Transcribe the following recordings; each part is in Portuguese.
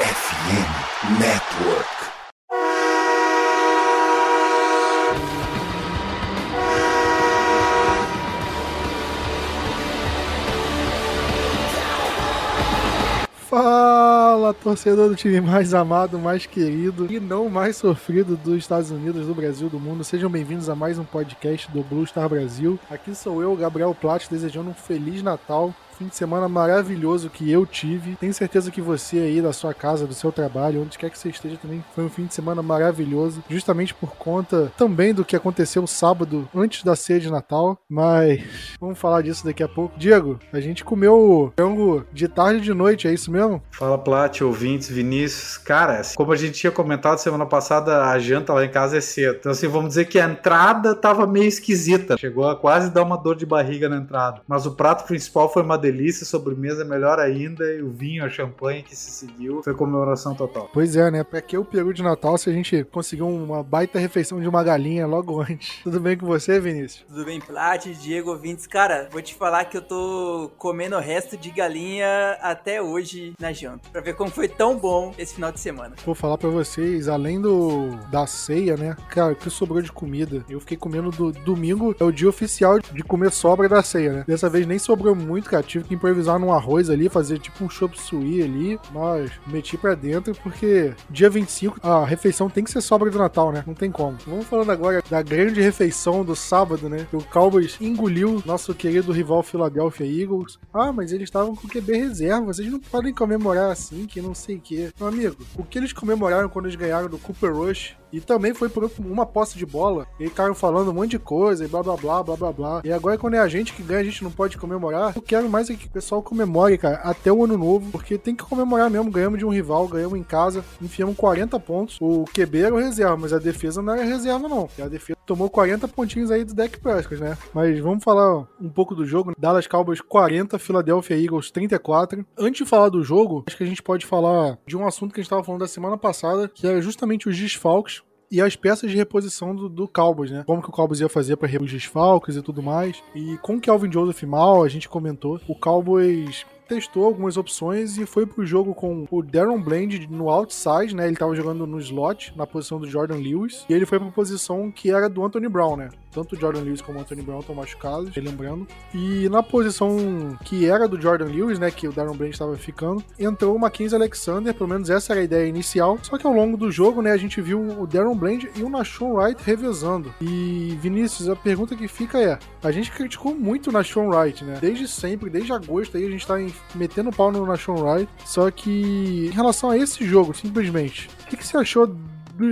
FM Network. Fala, torcedor do time mais amado, mais querido e não mais sofrido dos Estados Unidos, do Brasil, do mundo. Sejam bem-vindos a mais um podcast do Blue Star Brasil. Aqui sou eu, Gabriel Platt, desejando um feliz Natal fim de semana maravilhoso que eu tive. Tenho certeza que você aí da sua casa, do seu trabalho, onde quer que você esteja também, foi um fim de semana maravilhoso, justamente por conta também do que aconteceu sábado antes da ceia de Natal. Mas vamos falar disso daqui a pouco. Diego, a gente comeu frango de tarde e de noite, é isso mesmo? Fala Plat, ouvintes, Vinícius. Cara, como a gente tinha comentado semana passada, a janta lá em casa é cedo. Então, assim, vamos dizer que a entrada tava meio esquisita. Chegou a quase dar uma dor de barriga na entrada. Mas o prato principal foi uma delícia sobremesa melhor ainda, e o vinho, a champanhe que se seguiu, foi comemoração total. Pois é, né? Pra que o peru de Natal se a gente conseguiu uma baita refeição de uma galinha logo antes? Tudo bem com você, Vinícius? Tudo bem, Plat, Diego, ouvintes. Cara, vou te falar que eu tô comendo o resto de galinha até hoje na janta, pra ver como foi tão bom esse final de semana. Vou falar pra vocês, além do da ceia, né? Cara, o que sobrou de comida? Eu fiquei comendo do domingo, é o dia oficial de comer sobra da ceia, né? Dessa vez nem sobrou muito, cara. Tive tive que improvisar num arroz ali, fazer tipo um chop suey ali, mas meti pra dentro porque dia 25 a refeição tem que ser sobra do Natal, né? Não tem como. Vamos falando agora da grande refeição do sábado, né? Que o Cowboys engoliu nosso querido rival Philadelphia Eagles. Ah, mas eles estavam com QB reserva, vocês não podem comemorar assim, que não sei o quê. Meu amigo, o que eles comemoraram quando eles ganharam do Cooper Rush e também foi por uma posse de bola. E ficaram falando um monte de coisa e blá blá blá blá blá blá. E agora quando é a gente que ganha, a gente não pode comemorar. Eu quero mais é que o pessoal comemore, cara, até o ano novo. Porque tem que comemorar mesmo. Ganhamos de um rival, ganhamos em casa, enfiamos 40 pontos. O QB era o reserva, mas a defesa não era reserva, não. E a defesa tomou 40 pontinhos aí do deck Prescott, né? Mas vamos falar um pouco do jogo. Dallas Cowboys 40, Philadelphia Eagles 34. Antes de falar do jogo, acho que a gente pode falar de um assunto que a gente estava falando da semana passada, que era justamente os desfalques e as peças de reposição do, do Cowboys, né? Como que o Cowboys ia fazer para os desfalques e tudo mais. E com o Kelvin Joseph mal, a gente comentou, o Cowboys testou algumas opções e foi pro jogo com o Darren Bland no outside, né? Ele tava jogando no slot, na posição do Jordan Lewis. E ele foi pra posição que era do Anthony Brown, né? Tanto o Jordan Lewis como o Anthony Brown estão machucados, lembrando. E na posição que era do Jordan Lewis, né? Que o Darren Bland estava ficando, entrou o Mackenzie Alexander, pelo menos essa era a ideia inicial. Só que ao longo do jogo, né? A gente viu o Darren Bland e o Nashon Wright revezando. E Vinícius, a pergunta que fica é: a gente criticou muito o Nashon Wright, né? Desde sempre, desde agosto aí a gente tá metendo pau no Nashon Wright. Só que em relação a esse jogo, simplesmente, o que, que você achou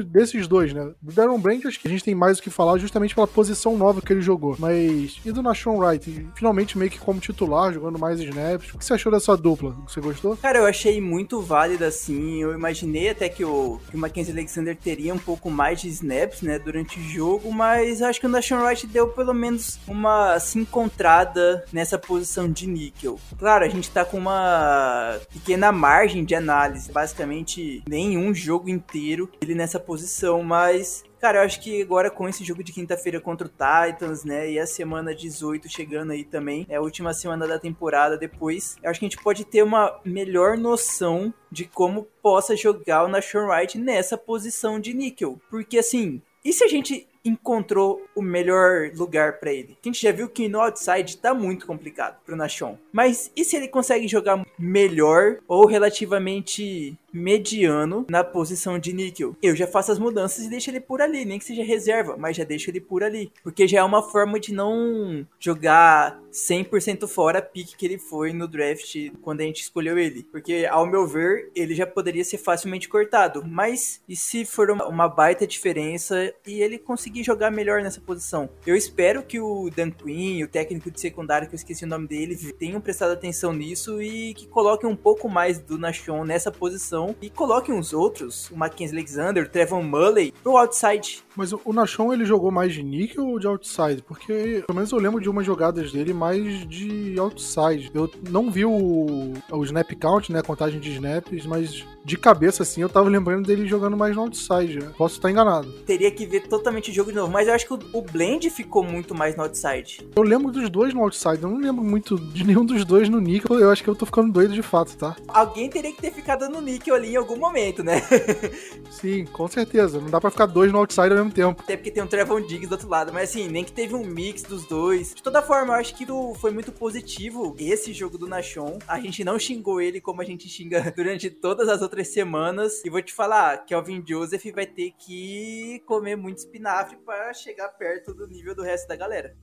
desses dois, né? Do Darren Brand, acho que a gente tem mais o que falar justamente pela posição nova que ele jogou. Mas e do Nashon Wright? Finalmente meio que como titular, jogando mais snaps. O que você achou dessa dupla? Você gostou? Cara, eu achei muito válida, assim. Eu imaginei até que o, que o Mackenzie Alexander teria um pouco mais de snaps, né, durante o jogo, mas acho que o Nashon Wright deu pelo menos uma se encontrada nessa posição de níquel. Claro, a gente tá com uma pequena margem de análise, basicamente nenhum jogo inteiro ele nessa essa posição, mas Cara, eu acho que agora com esse jogo de quinta-feira contra o Titans, né, e a semana 18 chegando aí também, é a última semana da temporada depois, eu acho que a gente pode ter uma melhor noção de como possa jogar o Nashon Wright nessa posição de níquel. Porque assim, e se a gente encontrou o melhor lugar para ele. A gente já viu que no outside tá muito complicado pro Nashon. Mas e se ele consegue jogar melhor ou relativamente mediano na posição de níquel? Eu já faço as mudanças e deixo ele por ali, nem que seja reserva, mas já deixo ele por ali, porque já é uma forma de não jogar 100% fora a pique que ele foi no draft quando a gente escolheu ele, porque ao meu ver, ele já poderia ser facilmente cortado, mas e se for uma baita diferença e ele conseguir jogar melhor nessa posição. Eu espero que o Dan Quinn, o técnico de secundário, que eu esqueci o nome dele, tenham prestado atenção nisso e que coloquem um pouco mais do Nashon nessa posição e coloquem os outros, o Mackenzie Alexander, o Trevor Mullen, pro outside. Mas o Nashon ele jogou mais de níquel ou de outside? Porque pelo menos eu lembro de umas jogadas dele mais de outside. Eu não vi o, o snap count, né, a contagem de snaps, mas de cabeça assim eu tava lembrando dele jogando mais no outside. Né? Posso estar enganado. Teria que ver totalmente o jogo de novo, mas eu acho que o, o Blend ficou muito mais no outside. Eu lembro dos dois no outside, eu não lembro muito de nenhum dos dois no níquel. Eu acho que eu tô ficando doido de fato, tá? Alguém teria que ter ficado no níquel que em algum momento, né? Sim, com certeza. Não dá pra ficar dois no outside ao mesmo tempo. Até porque tem um Trevon Diggs do outro lado. Mas assim, nem que teve um mix dos dois. De toda forma, eu acho que foi muito positivo esse jogo do Nashon. A gente não xingou ele como a gente xinga durante todas as outras semanas. E vou te falar, Kelvin Joseph vai ter que comer muito espinafre para chegar perto do nível do resto da galera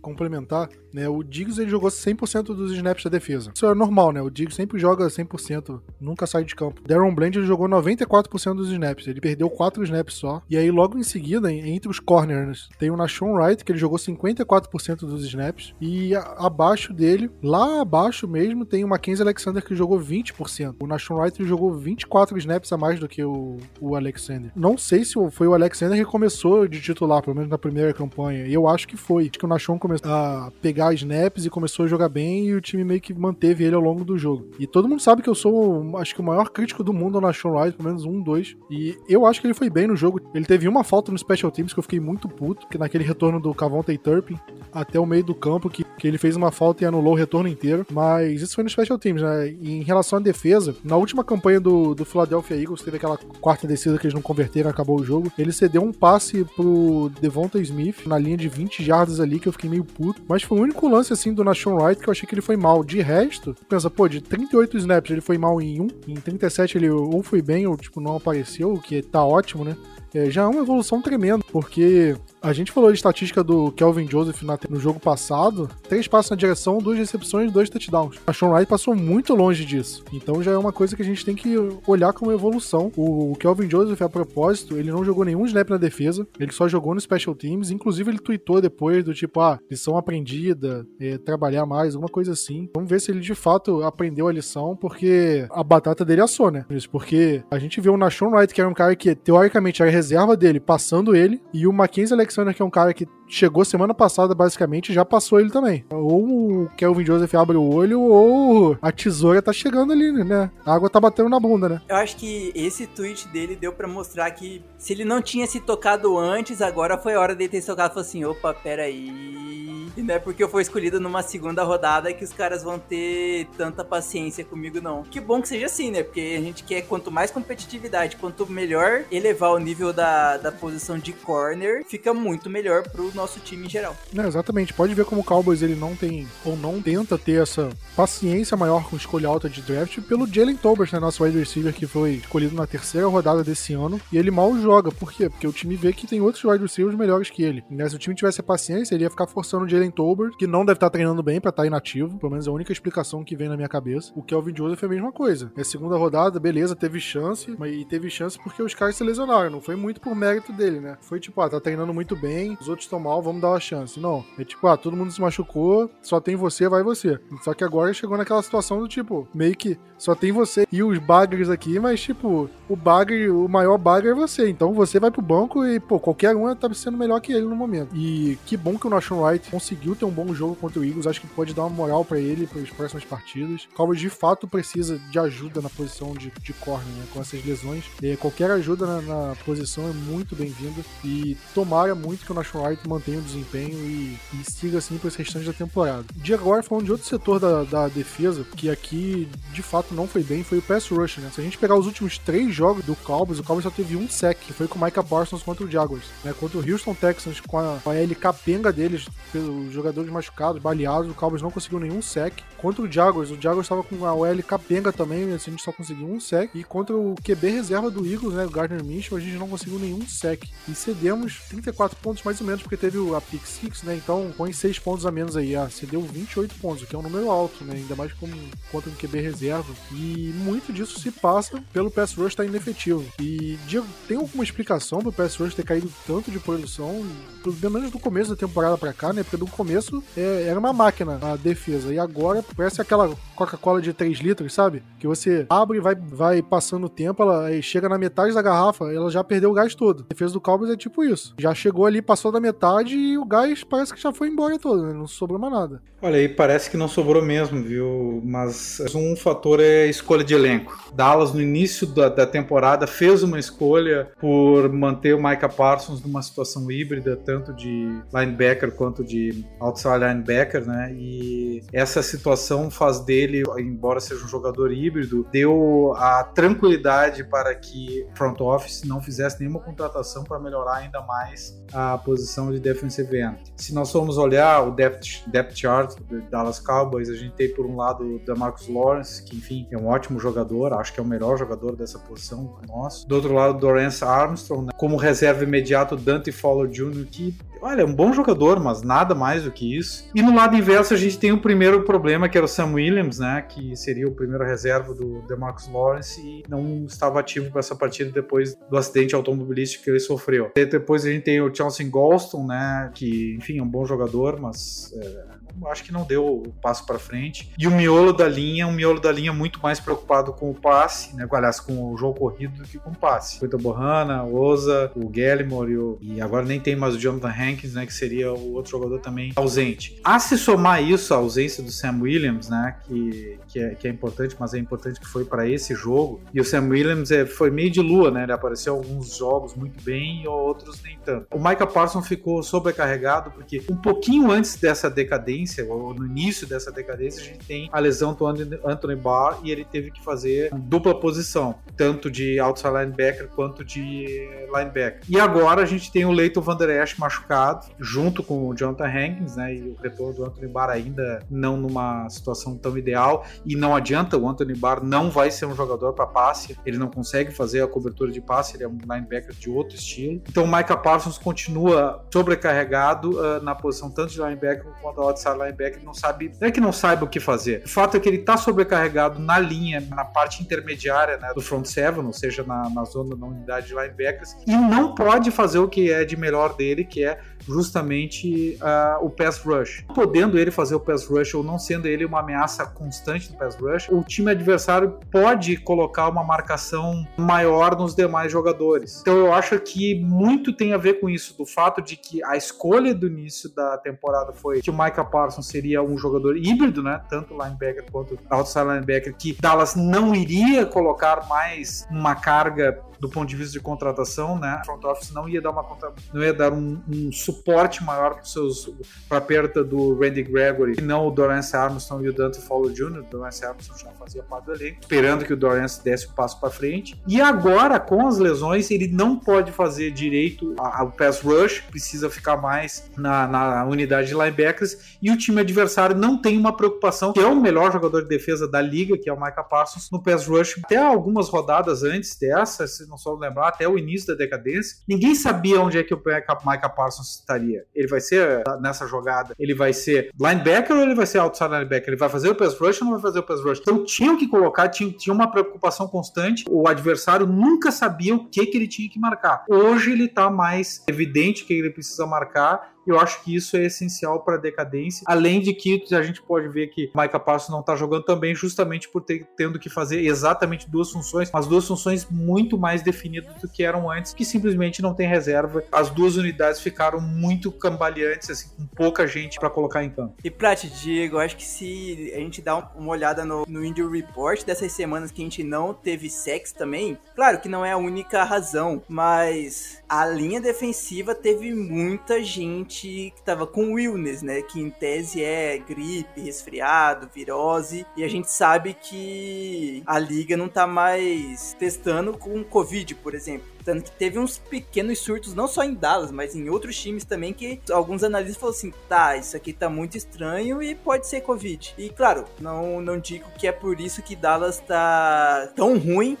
complementar, né? O Diggs ele jogou 100% dos snaps da defesa. Isso é normal, né? O Diggs sempre joga 100%, nunca sai de campo. Darren Bland ele jogou 94% dos snaps, ele perdeu 4 snaps só. E aí logo em seguida, entre os corners, tem o Nashon Wright que ele jogou 54% dos snaps e abaixo dele, lá abaixo mesmo, tem o Mackenzie Alexander que jogou 20%. O Nashon Wright ele jogou 24 snaps a mais do que o, o Alexander. Não sei se foi o Alexander que começou de titular, pelo menos na primeira campanha. Eu acho que foi. Acho que o Nashon começou a pegar snaps e começou a jogar bem e o time meio que manteve ele ao longo do jogo. E todo mundo sabe que eu sou, acho que o maior crítico do mundo na Sean Wright, pelo menos um, dois. E eu acho que ele foi bem no jogo. Ele teve uma falta no Special Teams que eu fiquei muito puto, que naquele retorno do Cavonte Turpin até o meio do campo, que, que ele fez uma falta e anulou o retorno inteiro. Mas isso foi no Special Teams, né? E em relação à defesa, na última campanha do, do Philadelphia Eagles, teve aquela quarta descida que eles não converteram, acabou o jogo. Ele cedeu um passe pro Devonta Smith na linha de 20 jardas ali, que eu fiquei meio puto. Mas foi o único lance, assim, do Nashon Wright que eu achei que ele foi mal. De resto, pensa, pô, de 38 snaps ele foi mal em um, em 37 ele ou foi bem ou, tipo, não apareceu, o que tá ótimo, né? É, já é uma evolução tremenda, porque a gente falou de estatística do Kelvin Joseph no jogo passado: três passos na direção, duas recepções, dois touchdowns. A Sean Wright passou muito longe disso. Então já é uma coisa que a gente tem que olhar como evolução. O Kelvin Joseph, a propósito, ele não jogou nenhum snap na defesa, ele só jogou no Special Teams. Inclusive, ele tweetou depois do tipo: ah, lição aprendida, é, trabalhar mais, alguma coisa assim. Vamos ver se ele de fato aprendeu a lição, porque a batata dele assou, né? Isso, porque a gente viu o Nashon Wright, que era um cara que teoricamente era reserva dele, passando ele, e o Mackenzie Alexander, que é um cara que chegou semana passada, basicamente, já passou ele também. Ou o Kelvin Joseph abre o olho, ou a tesoura tá chegando ali, né? A água tá batendo na bunda, né? Eu acho que esse tweet dele deu para mostrar que se ele não tinha se tocado antes, agora foi a hora dele ter se tocado falou assim: opa, peraí. E não é porque eu fui escolhido numa segunda rodada que os caras vão ter tanta paciência comigo, não. Que bom que seja assim, né? Porque a gente quer quanto mais competitividade, quanto melhor elevar o nível da, da posição de corner, fica muito melhor pro nosso time em geral. Não, exatamente. Pode ver como o Cowboys ele não tem, ou não tenta ter essa paciência maior com escolha alta de draft pelo Jalen Tolbert, né? Nosso wide receiver que foi escolhido na terceira rodada desse ano. E ele mal joga. Por quê? Porque o time vê que tem outros wide receivers melhores que ele. Né? Se o time tivesse paciência, ele ia ficar forçando o Jalen Jalen Tolbert, que não deve estar treinando bem para estar inativo, pelo menos é a única explicação que vem na minha cabeça. O Kelvin Joseph é a mesma coisa. É segunda rodada, beleza, teve chance, mas e teve chance porque os caras se lesionaram, não foi muito por mérito dele, né? Foi tipo, ah, tá treinando muito bem, os outros estão mal, vamos dar uma chance. Não, é tipo, ah, todo mundo se machucou, só tem você, vai você. Só que agora chegou naquela situação do tipo, meio que só tem você e os baggers aqui, mas tipo, o bagger, o maior bagger é você. Então você vai pro banco e, pô, qualquer um tá sendo melhor que ele no momento. E que bom que o Nation Wright conseguiu ter um bom jogo contra o Eagles. Acho que pode dar uma moral para ele para as próximas partidas. Cowboys de fato precisa de ajuda na posição de, de corner, né? Com essas lesões. E qualquer ajuda na, na posição é muito bem-vinda. E tomara muito que o Nation Wright mantenha o desempenho e, e siga assim para esse restante da temporada. De agora, falando de outro setor da, da defesa, que aqui de fato não foi bem, foi o pass rush, né? Se a gente pegar os últimos três jogos do Cowboys, o Cowboys só teve um sec, que foi com o Micah Parsons contra o Jaguars, né? Contra o Houston Texans, com a, com a L capenga deles, pelos jogadores machucados, baleados, o Cowboys não conseguiu nenhum sec. Contra o Jaguars, o Jaguars estava com a OL capenga também, assim, a gente só conseguiu um sec. E contra o QB reserva do Eagles, né, o Gardner Minshew, a gente não conseguiu nenhum sec. E cedemos 34 pontos mais ou menos, porque teve a pick six, né, então põe 6 pontos a menos aí. Ah, cedeu 28 pontos, o que é um número alto, né, ainda mais como contra um QB reserva. E muito disso se passa pelo pass rush estar tá inefetivo. E Diego, tem alguma explicação pro pass rush ter caído tanto de produção, pelo menos do começo da temporada para cá, né, porque do começo é, era uma máquina a defesa. E agora parece aquela Coca-Cola de 3 litros, sabe? Que você abre e vai, vai passando o tempo, ela chega na metade da garrafa, ela já perdeu o gás todo. A defesa do Cowboys é tipo isso. Já chegou ali, passou da metade e o gás parece que já foi embora todo, né? Não sobrou mais nada. Olha aí, parece que não sobrou mesmo, viu? Mas um fator é a escolha de elenco. Dallas, no início da, da temporada, fez uma escolha por manter o Micah Parsons numa situação híbrida, tanto de linebacker quanto de de outside linebacker, né? E essa situação faz dele, embora seja um jogador híbrido, deu a tranquilidade para que front office não fizesse nenhuma contratação para melhorar ainda mais a posição de defensive end. Se nós formos olhar o depth, depth chart do Dallas Cowboys, a gente tem por um lado o Marcus Lawrence, que enfim é um ótimo jogador, acho que é o melhor jogador dessa posição nosso. Do outro lado, Dorance Armstrong, né? como reserva imediato, Dante Fowler Jr., que olha, é um bom jogador, mas nada mais do que isso. E no lado inverso, a gente tem o primeiro problema, que era o Sam Williams, né? Que seria o primeiro reserva do DeMarcus Lawrence e não estava ativo para essa partida depois do acidente automobilístico que ele sofreu. E depois a gente tem o Chelsea Golston, né? Que, enfim, é um bom jogador, mas é, acho que não deu o passo para frente. E o miolo da linha, um miolo da linha muito mais preocupado com o passe, né? Aliás, com o jogo corrido do que com o passe. O Bohanna, o Oza, o Gallimore e, o... e agora nem tem mais o Jonathan Hankins, né? Que seria o outro jogador também ausente. A se somar isso, a ausência do Sam Williams, né? Que, que, é, que é importante, mas é importante que foi para esse jogo. E o Sam Williams é, foi meio de lua, né? Ele apareceu alguns jogos muito bem e outros nem tanto. O Micah Parsons ficou sobrecarregado porque um pouquinho antes dessa decadência decadência, ou no início dessa decadência, a gente tem a lesão do Anthony Barr e ele teve que fazer dupla posição, tanto de outside linebacker quanto de linebacker. E agora a gente tem o Leighton Van Der Esch machucado, junto com o Jonathan Hankins, né? E o retorno do Anthony Barr ainda não numa situação tão ideal. E não adianta, o Anthony Barr não vai ser um jogador para passe, ele não consegue fazer a cobertura de passe, ele é um linebacker de outro estilo. Então o Micah Parsons continua sobrecarregado uh, na posição tanto de linebacker quanto outside linebacker não sabe, não é que não saiba o que fazer. O fato é que ele está sobrecarregado na linha, na parte intermediária né, do front seven, ou seja, na, na zona da unidade de linebackers, e não pode fazer o que é de melhor dele, que é justamente uh, o pass rush. Podendo ele fazer o pass rush ou não sendo ele uma ameaça constante no pass rush, o time adversário pode colocar uma marcação maior nos demais jogadores. Então eu acho que muito tem a ver com isso, do fato de que a escolha do início da temporada foi que o Micah Parsons seria um jogador híbrido, né? Tanto linebacker quanto outside linebacker, que Dallas não iria colocar mais uma carga do ponto de vista de contratação, né? A front office não ia dar uma não ia dar um, um suporte maior para seus para perda do Randy Gregory, e não o Dorance Armstrong e o Dante Fowler Jr. O Dorance Armstrong já fazia parte do elenco, esperando que o Dorance desse o um passo para frente. E agora, com as lesões, ele não pode fazer direito ao pass rush, precisa ficar mais na, na unidade de linebackers, e o time adversário não tem uma preocupação, que é o melhor jogador de defesa da liga, que é o Micah Parsons, no pass rush. Até algumas rodadas antes dessa, não só lembrar, até o início da decadência, ninguém sabia onde é que o Micah Parsons estaria. Ele vai ser nessa jogada, ele vai ser linebacker ou ele vai ser outside linebacker? Ele vai fazer o pass rush ou não vai fazer o pass rush? Então tinham que colocar, tinha, tinha uma preocupação constante. O adversário nunca sabia o que, que ele tinha que marcar. Hoje ele tá mais evidente que ele precisa marcar eu acho que isso é essencial para a decadência. Além de que a gente pode ver que o Micah Parsons não está jogando também justamente por ter tendo que fazer exatamente duas funções, mas duas funções muito mais definidas do que eram antes, que simplesmente não tem reserva. As duas unidades ficaram muito cambaleantes, assim, com pouca gente para colocar em campo. E pra te Diego, acho que se a gente dá uma olhada no, no Report dessas semanas que a gente não teve sexo também, claro que não é a única razão, mas a linha defensiva teve muita gente que tava com illness, né? Que em tese é gripe, resfriado, virose. E a gente sabe que a liga não tá mais testando com Covid, por exemplo. Tanto que teve uns pequenos surtos, não só em Dallas, mas em outros times também, que alguns analistas falaram assim: tá, isso aqui tá muito estranho e pode ser Covid. E claro, não, não digo que é por isso que Dallas tá tão ruim,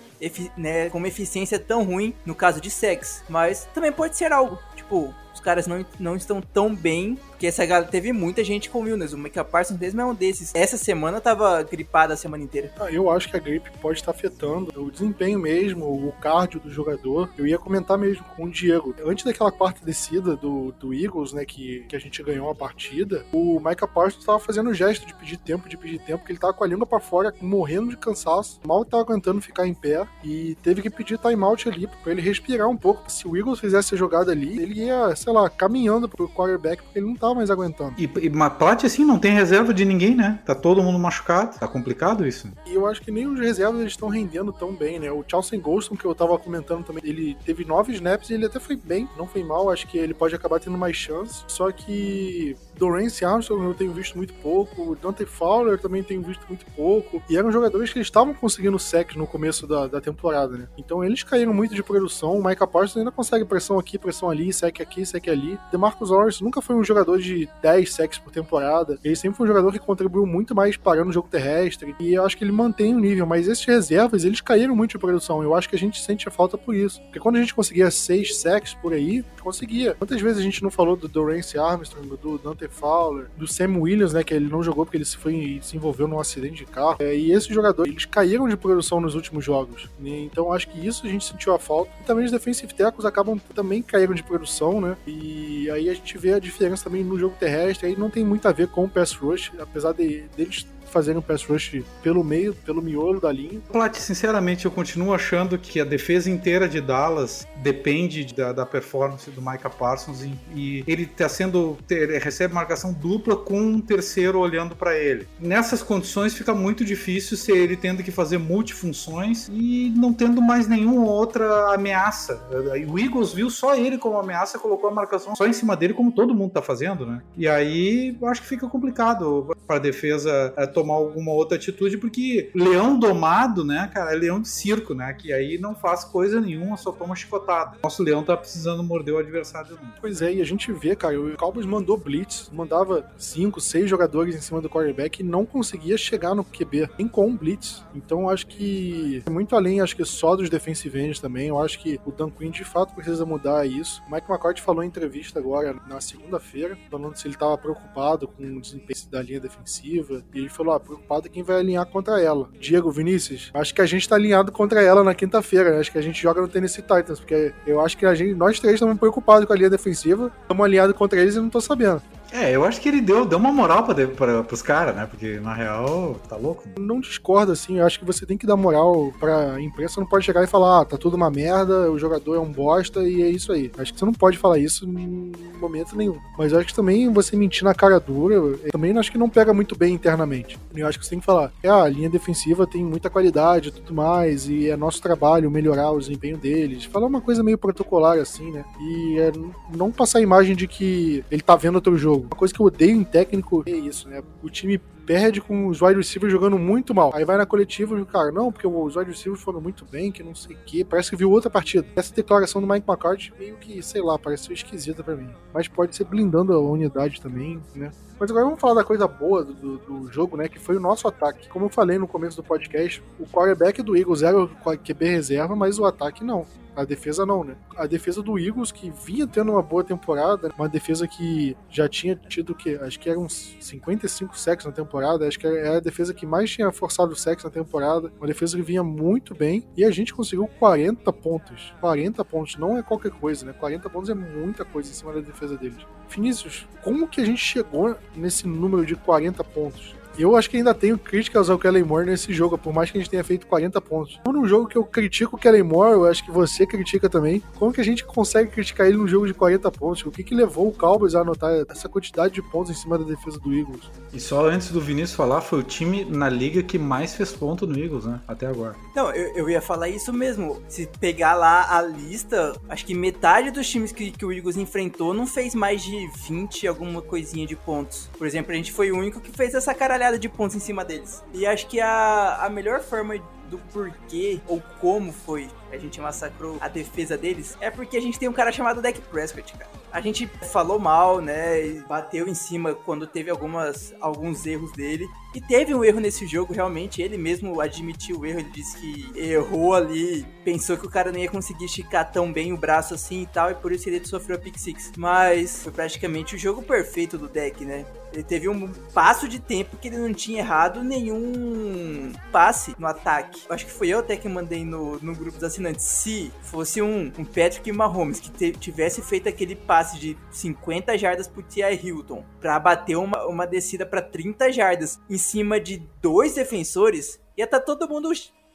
né, com uma eficiência tão ruim no caso de sex, mas também pode ser algo. Tipo, os caras não, não estão tão bem, porque essa galera teve muita gente com Wilnes. O Micah Parsons mesmo é um desses. Essa semana tava gripado a semana inteira. Ah, eu acho que a gripe pode estar afetando o desempenho mesmo, o cardio do jogador. Eu ia comentar mesmo com o Diego. Antes daquela quarta descida do, do Eagles, né, que, que a gente ganhou a partida, o Micah Parsons estava fazendo gesto de pedir tempo, de pedir tempo, que ele tava com a língua para fora, morrendo de cansaço, mal tava aguentando ficar em pé e teve que pedir timeout ali para ele respirar um pouco. Se o Eagles fizesse a jogada ali, ele ia sei lá, caminhando pro quarterback porque ele não tava mais aguentando. E, e Plat, assim, não tem reserva de ninguém, né? Tá todo mundo machucado. Tá complicado isso. E eu acho que nem os reservas eles estão rendendo tão bem, né? O Chelsea Golston, que eu tava comentando também, ele teve nove snaps e ele até foi bem, não foi mal. Acho que ele pode acabar tendo mais chance. Só que Dorance Armstrong eu tenho visto muito pouco, Dante Fowler também tenho visto muito pouco, e eram jogadores que estavam conseguindo sec no começo da, da temporada, né? Então eles caíram muito de produção, o Micah Parsons ainda consegue pressão aqui, pressão ali, sec aqui, sec ali. DeMarcus Lawrence nunca foi um jogador de 10 secs por temporada, ele sempre foi um jogador que contribuiu muito mais parando o jogo terrestre, e eu acho que ele mantém o nível, mas esses reservas, eles caíram muito de produção, eu acho que a gente sente a falta por isso. Porque quando a gente conseguia 6 secs por aí, conseguia. Quantas vezes a gente não falou do Dorance Armstrong, do Dante Fowler, do Sam Williams, né, que ele não jogou porque ele se, foi, se envolveu num acidente de carro. É, e esses jogadores, eles caíram de produção nos últimos jogos. Né? Então acho que isso a gente sentiu a falta. E também os defensive tackles acabam também caíram de produção, né? E aí a gente vê a diferença também no jogo terrestre. Aí não tem muito a ver com o pass rush, apesar de deles fazerem um pass rush pelo meio, pelo miolo da linha. Plat, sinceramente, eu continuo achando que a defesa inteira de Dallas depende da, da performance do Micah Parsons e, e ele está sendo recebe marcação dupla com um terceiro olhando para ele. Nessas condições fica muito difícil ser ele tendo que fazer multifunções e não tendo mais nenhuma outra ameaça. O Eagles viu só ele como ameaça, colocou a marcação só em cima dele, como todo mundo está fazendo, né? E aí acho que fica complicado para a defesa é, tomar alguma outra atitude, porque leão domado, né, cara, é leão de circo, né? Que aí não faz coisa nenhuma, só toma chicotada. Nosso leão tá precisando morder o adversário. Pois é, e a gente vê, cara, o Cowboys mandou blitz, mandava cinco, seis jogadores em cima do quarterback e não conseguia chegar no QB, nem com blitz. Então acho que é muito além, acho que só dos defensive ends também. Eu acho que o Dan Quinn de fato precisa mudar isso. O Mike McCarthy falou em entrevista agora na segunda-feira, falando se ele estava preocupado com o desempenho da linha defensiva. E ele falou ah, preocupado quem vai alinhar contra ela. Diego Vinícius, acho que a gente tá alinhado contra ela na quinta-feira, né? Acho que a gente joga no Tennessee Titans, porque eu acho que a gente, nós três estamos preocupados com a linha defensiva, estamos alinhados contra eles e não tô sabendo. É, eu acho que ele deu, deu uma moral pra, pra, pros caras, né? Porque na real, tá louco. Não discordo, assim. Eu acho que você tem que dar moral pra imprensa. Não pode chegar e falar, ah, tá tudo uma merda, o jogador é um bosta e é isso aí. Acho que você não pode falar isso em momento nenhum. Mas eu acho que também você mentir na cara dura, também acho que não pega muito bem internamente. Eu acho que você tem que falar, é, a linha defensiva tem muita qualidade e tudo mais, e é nosso trabalho melhorar o desempenho deles. Falar uma coisa meio protocolar, assim, né? E é não passar a imagem de que ele tá vendo outro jogo jogo. Uma coisa que eu odeio em técnico é isso, né? O time perde com os wide receivers jogando muito mal. Aí vai na coletiva e o cara, não, porque os wide receivers foram muito bem, que não sei o quê. Parece que viu outra partida. Essa declaração do Mike McCarthy meio que, sei lá, pareceu esquisita para mim. Mas pode ser blindando a unidade também, né? Mas agora vamos falar da coisa boa do, do, do, jogo, né? Que foi o nosso ataque. Como eu falei no começo do podcast, o quarterback do Eagles era o QB reserva, mas o ataque não. A defesa não, né? A defesa do Eagles, que vinha tendo uma boa temporada, uma defesa que já tinha tido que acho que eram uns 55 sacks na temporada, acho que era a defesa que mais tinha forçado sacks na temporada, uma defesa que vinha muito bem, e a gente conseguiu 40 pontos. 40 pontos não é qualquer coisa, né? 40 pontos é muita coisa em cima da defesa deles. Vinícius, como que a gente chegou nesse número de 40 pontos? Eu acho que ainda tenho críticas ao Kellen Moore nesse jogo, por mais que a gente tenha feito 40 pontos. Num jogo que eu critico o Kellen Moore, eu acho que você critica também. Como que a gente consegue criticar ele num jogo de 40 pontos? O que que levou o Cowboys a anotar essa quantidade de pontos em cima da defesa do Eagles? E só antes do Vinícius falar, foi o time na liga que mais fez ponto no Eagles, né? Até agora. Não, eu, eu ia falar isso mesmo. Se pegar lá a lista, acho que metade dos times que, que o Eagles enfrentou não fez mais de 20 alguma coisinha de pontos. Por exemplo, a gente foi o único que fez essa caralhada de pontos em cima deles. E acho que a, a melhor forma do porquê ou como foi a gente massacrou a defesa deles é porque a gente tem um cara chamado Dak Prescott, cara. A gente falou mal, né? Bateu em cima quando teve algumas, alguns erros dele. E teve um erro nesse jogo, realmente. Ele mesmo admitiu o erro. Ele disse que errou ali. Pensou que o cara não ia conseguir esticar tão bem o braço assim e tal. E por isso ele sofreu a pick six. Mas foi praticamente o jogo perfeito do deck, né? Ele teve um passo de tempo que ele não tinha errado nenhum passe no ataque. Acho que foi eu até que mandei no, no grupo dos assinantes. Se fosse um, um Patrick Mahomes que te, tivesse feito aquele passe de 50 jardas pro T.I. Hilton para bater uma, uma descida para 30 jardas em cima de dois defensores, ia estar tá todo mundo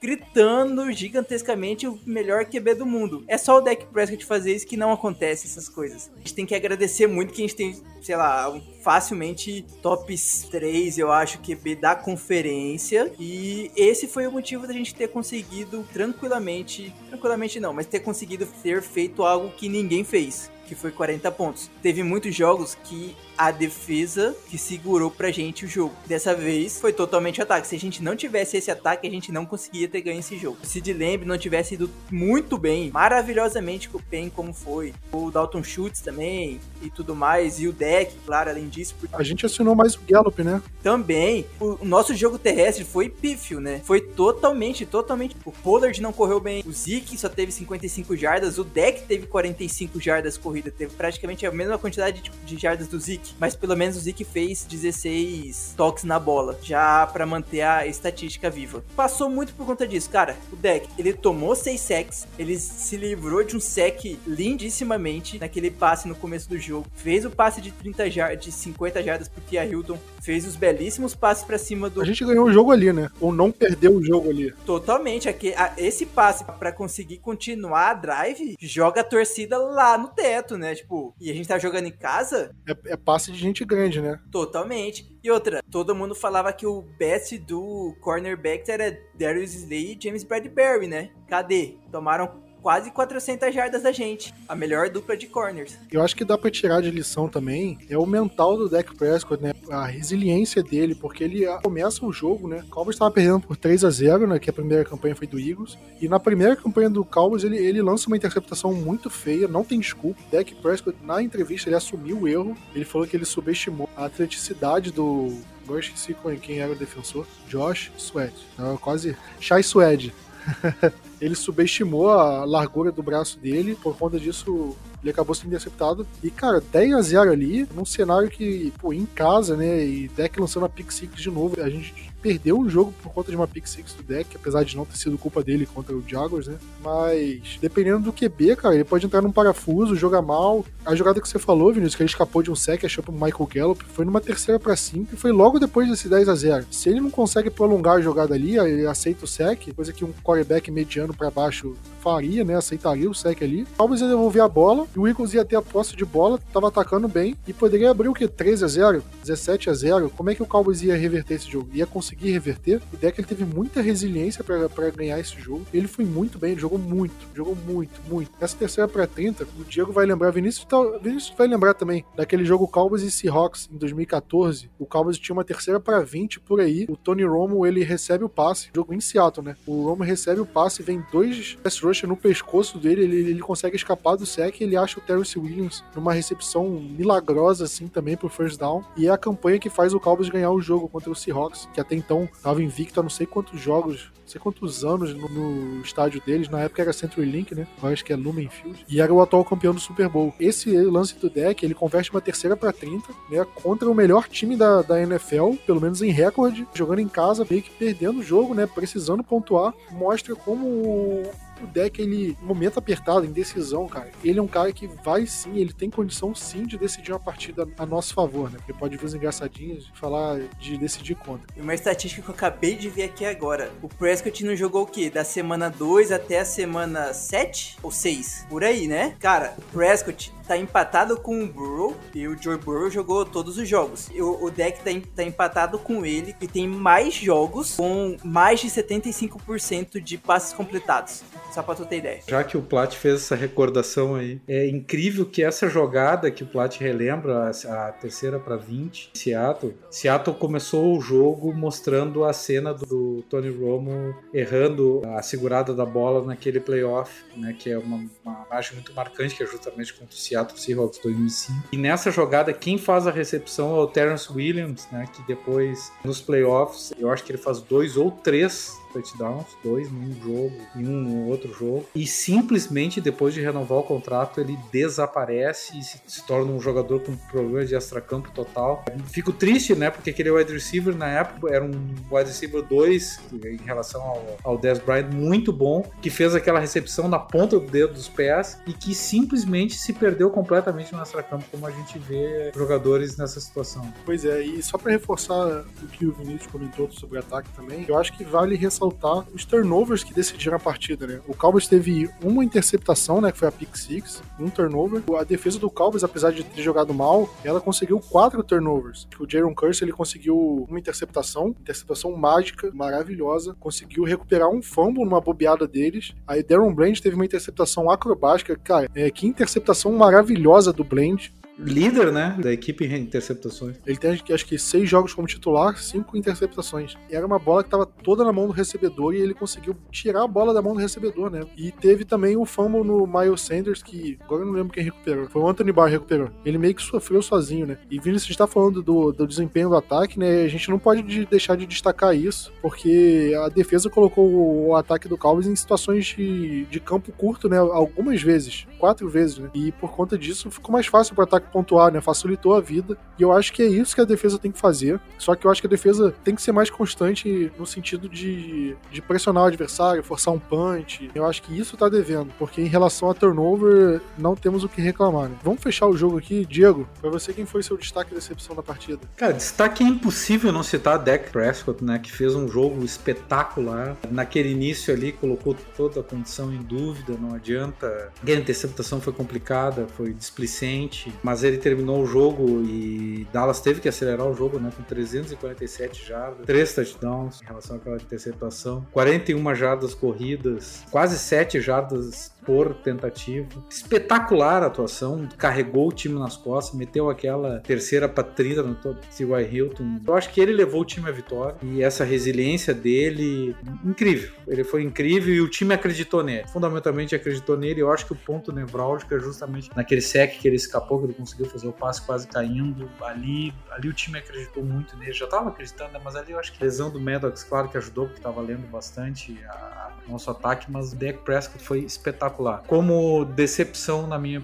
gritando gigantescamente o melhor QB do mundo. É só o Dak Prescott fazer isso que não acontece essas coisas. A gente tem que agradecer muito que a gente tem, sei lá, facilmente top 3, eu acho, QB da conferência. E esse foi o motivo da gente ter conseguido tranquilamente, tranquilamente não, mas ter conseguido ter feito algo que ninguém fez que foi 40 pontos. Teve muitos jogos que a defesa que segurou pra gente o jogo. Dessa vez foi totalmente ataque. Se a gente não tivesse esse ataque, a gente não conseguia ter ganho esse jogo. Se de Lamb não tivesse ido muito bem, maravilhosamente com o Pen como foi, o Dalton Schultz também e tudo mais, e o deck, claro, além disso. A gente assinou mais o Gallup, né? Também. O nosso jogo terrestre foi pífio, né? Foi totalmente, totalmente. O Pollard não correu bem, o Zeke só teve 55 jardas, o deck teve 45 jardas corrida, teve praticamente a mesma quantidade de, de jardas do Zeke mas pelo menos o Zeke fez 16 toques na bola, já para manter a estatística viva. Passou muito por conta disso, cara. O deck, ele tomou 6 sacks, ele se livrou de um sec lindissimamente naquele passe no começo do jogo, fez o passe de 30 jardas, de 50 jardas pro Tia Hilton, fez os belíssimos passes para cima do A gente ganhou o jogo ali, né? Ou não perdeu o jogo ali. Totalmente, aqui, esse passe para conseguir continuar a drive, joga a torcida lá no teto, né? Tipo, e a gente tá jogando em casa, é, é passe de gente grande, né? Totalmente. E outra, todo mundo falava que o best do cornerback era Darius Slay e James Bradbury, né? Cadê? Tomaram quase 400 jardas da gente. A melhor dupla de corners. Eu acho que dá para tirar de lição também é o mental do Dak Prescott, né? A resiliência dele, porque ele começa o jogo, né? O Cowboys estava perdendo por 3 a 0 né? Que a primeira campanha foi do Eagles. E na primeira campanha do Cowboys, ele, ele lança uma interceptação muito feia, não tem desculpa. Dak Prescott, na entrevista, ele assumiu o erro. Ele falou que ele subestimou a atleticidade do, Agora esqueci quem era o defensor. Josh Sweat. Quase. Shai Swed. ele subestimou a largura do braço dele, por conta disso ele acabou sendo interceptado. E, cara, 10 a 0 ali, num cenário que, pô, em casa, né, e deck lançando a pick six de novo, a gente perdeu o jogo por conta de uma pick six do deck, apesar de não ter sido culpa dele contra o Jaguars, né? Mas dependendo do QB, cara, ele pode entrar num parafuso, jogar mal. A jogada que você falou, Vinícius, que ele escapou de um sec, achou pro Michael Gallup, foi numa terceira para 5 e foi logo depois desse 10 a 0 Se ele não consegue prolongar a jogada ali, ele aceita o sec, coisa que um quarterback mediano para baixo faria, né? Aceitaria o sec ali. Talvez ia devolver a bola e o Eagles ia ter a posse de bola, tava atacando bem e poderia abrir o que? 13 a 0 17 a 0 Como é que o Cowboys ia reverter esse jogo? Ia conseguir conseguir reverter. O ele teve muita resiliência para ganhar esse jogo. Ele foi muito bem, jogou muito, jogou muito, muito. Nessa terceira para 30, o Diego vai lembrar, Vinícius, tá, Vinícius vai lembrar também daquele jogo Cowboys e Seahawks em 2014. O Cowboys tinha uma terceira para 20 por aí. O Tony Romo ele recebe o passe, jogo em Seattle, né? O Romo recebe o passe, vem dois pass rusher no pescoço dele, ele, ele consegue escapar do sec, ele acha o Terrence Williams numa recepção milagrosa assim também pro first down. E é a campanha que faz o Cowboys ganhar o jogo contra o Seahawks, que até então tava invicto a não sei quantos jogos, não sei quantos anos no, no estádio deles. Na época era CenturyLink, né? Agora acho que é Lumen Field. E era o atual campeão do Super Bowl. Esse lance do deck, ele converte uma terceira para 30, né? Contra o melhor time da, da NFL, pelo menos em recorde, jogando em casa, meio que perdendo o jogo, né? Precisando pontuar. Mostra como o deck, ele, momento apertado, em decisão, cara, ele é um cara que vai sim, ele tem condição sim de decidir uma partida a nosso favor, né? Porque pode vir os engraçadinhos falar de decidir contra. E uma estatística que eu acabei de ver aqui agora: o Prescott não jogou o quê? Da semana 2 até a semana 7 ou 6? Por aí, né? Cara, o Prescott tá empatado com o Burrow e o Joe Burrow jogou todos os jogos. O, o deck tá, tá empatado com ele e tem mais jogos com mais de 75% de passes completados. Só pra tu ter ideia. Já que o Plat fez essa recordação aí, é incrível que essa jogada que o Plat relembra, a, terceira para 20, Seattle, Seattle começou o jogo mostrando a cena do, do Tony Romo errando a segurada da bola naquele playoff, né, que é uma, uma imagem muito marcante, que é justamente contra o Seattle Seahawks 2005. E nessa jogada, quem faz a recepção é o Terrence Williams, né? Que depois, nos playoffs, eu acho que ele faz dois ou três touchdowns, dois num jogo e um no outro jogo. E simplesmente depois de renovar o contrato, ele desaparece e se, se torna um jogador com problema de extracampo total. Fico triste, né? Porque aquele wide receiver na época era um wide receiver 2 em relação ao, ao Dez Bryant muito bom, que fez aquela recepção na ponta do dedo dos pés e que simplesmente se perdeu completamente no extracampo, como a gente vê jogadores nessa situação. Pois é, e só para reforçar o que o Vinícius comentou sobre o ataque também, eu acho que vale ressaltar ressaltar os turnovers que decidiram a partida, né? O Cowboys teve uma interceptação, né, que foi a pick six, um turnover. A defesa do Cowboys, apesar de ter jogado mal, ela conseguiu quatro turnovers. O Jaron Curse, ele conseguiu uma interceptação, interceptação mágica, maravilhosa, conseguiu recuperar um fumble numa bobeada deles. Aí Darren Bland teve uma interceptação acrobática, cara, é, que interceptação maravilhosa do Bland líder, né, da equipe em interceptações. Ele tem acho que seis jogos como titular, cinco interceptações. E era uma bola que estava toda na mão do recebedor e ele conseguiu tirar a bola da mão do recebedor, né? E teve também o fumble no Miles Sanders, que agora eu não lembro quem recuperou. Foi o Anthony Barr recuperou. Ele meio que sofreu sozinho, né? E Vinícius está falando do, do desempenho do ataque, né? A gente não pode de deixar de destacar isso, porque a defesa colocou o, ataque do Cowboys em situações de, de campo curto, né? Algumas vezes, quatro vezes, né? E por conta disso ficou mais fácil para o ataque pontuar, né? Facilitou a vida. E eu acho que é isso que a defesa tem que fazer. Só que eu acho que a defesa tem que ser mais constante no sentido de, de pressionar o adversário, forçar um punch. Eu acho que isso tá devendo, porque em relação a turnover, não temos o que reclamar, né? Vamos fechar o jogo aqui. Diego, pra você, quem foi seu destaque e decepção da partida? Cara, destaque é impossível não citar Dak Prescott, né? Que fez um jogo espetacular. Naquele início ali, colocou toda a condição em dúvida, não adianta. A interceptação foi complicada, foi displicente, mas mas ele terminou o jogo e Dallas teve que acelerar o jogo, né, com 347 jardas, 3 touchdowns em relação àquela interceptação, 41 jardas corridas, quase 7 jardas por tentativa. Espetacular a atuação, carregou o time nas costas, meteu aquela terceira patrida no T.Y. Hilton. Eu acho que ele levou o time à vitória e essa resiliência dele, incrível. Ele foi incrível e o time acreditou nele. Fundamentalmente acreditou nele. Eu acho que o ponto nevrálgico é justamente naquele sec que ele escapou, que ele conseguiu fazer o passe quase caindo. Ali, ali o time acreditou muito nele. Já estava acreditando, né? mas ali eu acho que a lesão do Maddox, claro que ajudou, porque estava lendo bastante a nosso ataque, mas o Dak Prescott foi espetacular espetacular. Como decepção, na minha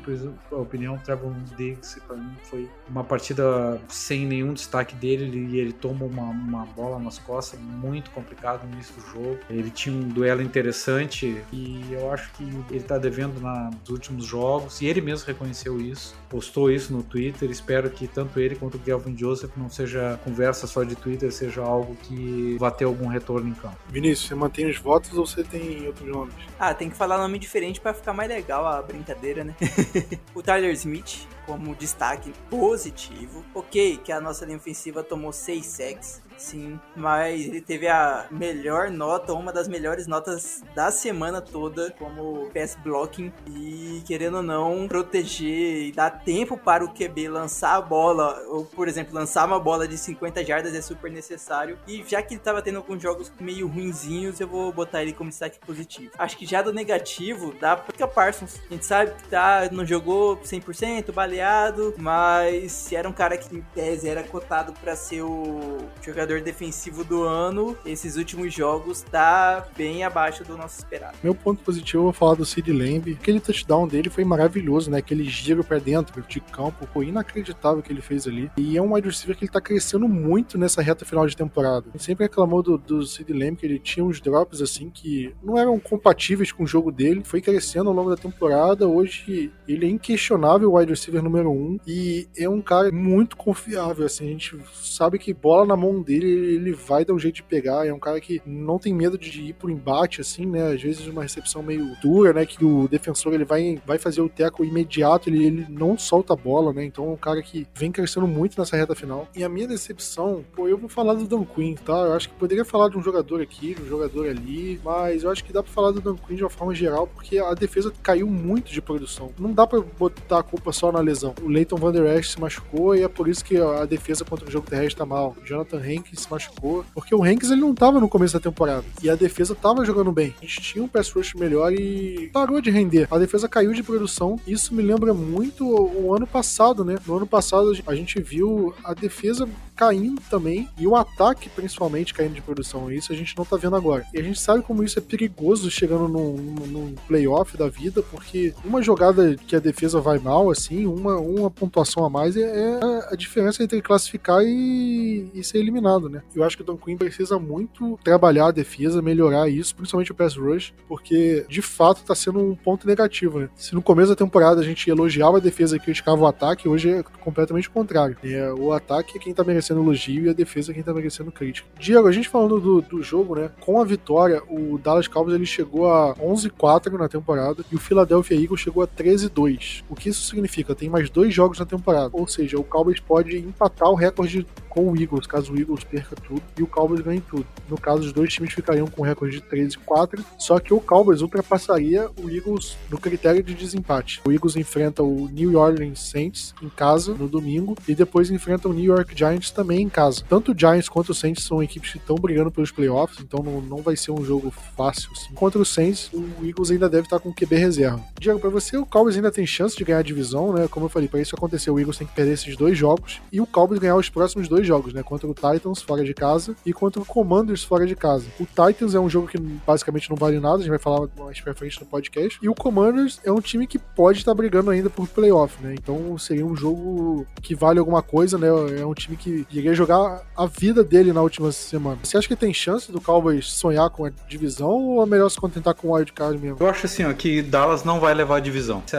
opinião, Trevor Diggs para mim foi uma partida sem nenhum destaque dele e ele toma uma, uma bola nas costas muito complicado no início do jogo. Ele tinha um duelo interessante e eu acho que ele está devendo na, nos últimos jogos e ele mesmo reconheceu isso, postou isso no Twitter. Espero que tanto ele quanto o Galvin Joseph não seja conversa só de Twitter, seja algo que vá ter algum retorno em campo. Vinícius, você mantém os votos ou você tem outros nomes? Ah, tem que falar nome diferente para ficar mais legal a brincadeira, né? o Tyler Smith como destaque positivo. Ok, que a nossa linha ofensiva tomou 6 sacks, sim, mas ele teve a melhor nota, uma das melhores notas da semana toda como pass blocking e querendo ou não proteger e dar tempo para o QB lançar a bola, ou por exemplo, lançar uma bola de 50 jardas é super necessário. E já que ele estava tendo alguns jogos meio ruinzinhos, eu vou botar ele como destaque positivo. Acho que já do negativo dá para Parsons. A gente sabe que tá, não jogou 100%, baleado mas era um cara que em tese era cotado para ser o jogador defensivo do ano. Esses últimos jogos tá bem abaixo do nosso esperado. Meu ponto positivo, eu vou falar do Sid Lamb. Aquele touchdown dele foi maravilhoso, né? Aquele giro para dentro de campo, foi inacreditável que ele fez ali. E é um wide receiver que ele tá crescendo muito nessa reta final de temporada. Ele sempre reclamou do, do Sid Lamb que ele tinha uns drops assim que não eram compatíveis com o jogo dele. Foi crescendo ao longo da temporada. Hoje ele é inquestionável o wide receiver número um e é um cara muito confiável, assim, a gente sabe que bola na mão dele, ele vai dar um jeito de pegar, é um cara que não tem medo de ir pro embate, assim, né, às vezes uma recepção meio dura, né, que o defensor ele vai, vai fazer o teco imediato, ele, ele não solta a bola, né, então é um cara que vem crescendo muito nessa reta final. E a minha decepção, pô, eu vou falar do Dan Quinn, tá, eu acho que poderia falar de um jogador aqui, de um jogador ali, mas eu acho que dá pra falar do Dan Quinn de uma forma geral, porque a defesa caiu muito de produção. Não dá pra botar a culpa só na lesão. O Leighton Van Der Esch se machucou e é por isso que a defesa contra o jogo terrestre tá mal. O Jonathan Hankins se machucou, porque o Hankins ele não tava no começo da temporada e a defesa tava jogando bem. A gente tinha um pass rush melhor e parou de render. A defesa caiu de produção. Isso me lembra muito o ano passado, né? No ano passado a gente viu a defesa caindo também e o ataque principalmente caindo de produção. Isso a gente não tá vendo agora. E a gente sabe como isso é perigoso chegando num, num playoff da vida, porque uma jogada que a defesa vai mal, assim, uma, uma pontuação a mais é, é a diferença entre classificar e, e ser eliminado. Passado, né? Eu acho que o Dan Quinn precisa muito trabalhar a defesa, melhorar isso, principalmente o pass rush, porque de fato tá sendo um ponto negativo, né? Se no começo da temporada a gente elogiava a defesa e criticava o ataque, hoje é completamente o contrário. É, o ataque é quem tá merecendo elogio e a defesa é quem tá merecendo crítica. Diego, a gente falando do, do jogo, né? Com a vitória, o Dallas Cowboys ele chegou a 11-4 na temporada e o Philadelphia Eagles chegou a 13-2. O que isso significa? Tem mais dois jogos na temporada, ou seja, o Cowboys pode empatar o recorde com o Eagles, caso o Eagles perca tudo e o Cowboys ganhe tudo. No caso, os dois times ficariam com um recorde de 13-4, só que o Cowboys ultrapassaria o Eagles no critério de desempate. O Eagles enfrenta o New Orleans Saints em casa no domingo e depois enfrenta o New York Giants também em casa. Tanto o Giants quanto o Saints são equipes que estão brigando pelos playoffs, então não, não vai ser um jogo fácil. Assim. Contra o Saints, o Eagles ainda deve estar com QB reserva. Diego, para você, o Cowboys ainda tem chance de ganhar a divisão, né? Como eu falei, para isso acontecer, o Eagles tem que perder esses dois jogos e o Cowboys ganhar os próximos dois jogos, né? Contra o Titans fora de casa e contra o Commanders fora de casa. O Titans é um jogo que basicamente não vale nada, a gente vai falar mais pra frente no podcast. E o Commanders é um time que pode estar brigando ainda por playoff, né? Então seria um jogo que vale alguma coisa, né? É um time que iria jogar a vida dele na última semana. Você acha que tem chance do Cowboys sonhar com a divisão ou é melhor se contentar com o wildcard mesmo? Eu acho assim, ó, que Dallas não vai levar a divisão. Essa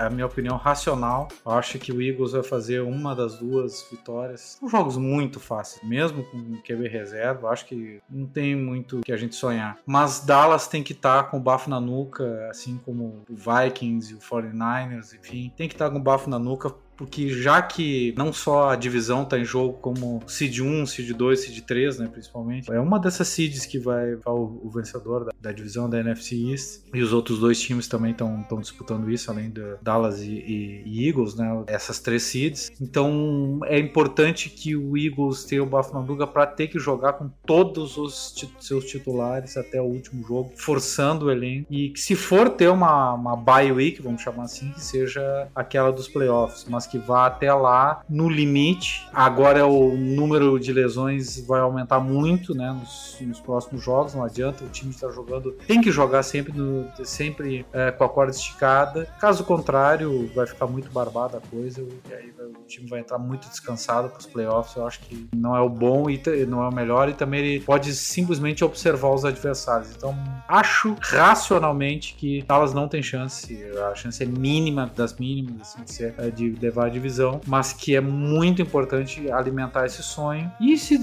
é a minha opinião racional. Eu acho que o Eagles vai fazer uma das duas vitórias. São jogos muito fáceis, mesmo com QB reserva. Acho que não tem muito que a gente sonhar. Mas Dallas tem que estar tá com o bafo na nuca, assim como o Vikings e o 49ers, enfim, tem que estar tá com o bafo na nuca porque já que não só a divisão está em jogo como Seed 1, Seed 2, Seed 3, né, principalmente, é uma dessas seeds que vai o, o vencedor da, da, divisão da NFC East. E os outros dois times também estão disputando isso, além de Dallas e, e, e, Eagles, né, essas três seeds. Então é importante que o Eagles tenha o Buffalo para ter que jogar com todos os seus titulares até o último jogo, forçando o elenco. E que se for ter uma, uma bye week, vamos chamar assim, que seja aquela dos playoffs, mas que vá até lá no limite. Agora o número de lesões vai aumentar muito, né, nos, nos próximos jogos. Não adianta o time estar jogando, tem que jogar sempre, no, sempre é, com a corda esticada. Caso contrário, vai ficar muito barbada a coisa e aí o time vai entrar muito descansado para os playoffs. Eu acho que não é o bom e não é o melhor e também ele pode simplesmente observar os adversários. Então acho racionalmente que Dallas não tem chance. A chance é mínima das mínimas assim, de, ser, de levar a divisão, mas que é muito importante alimentar esse sonho. E se,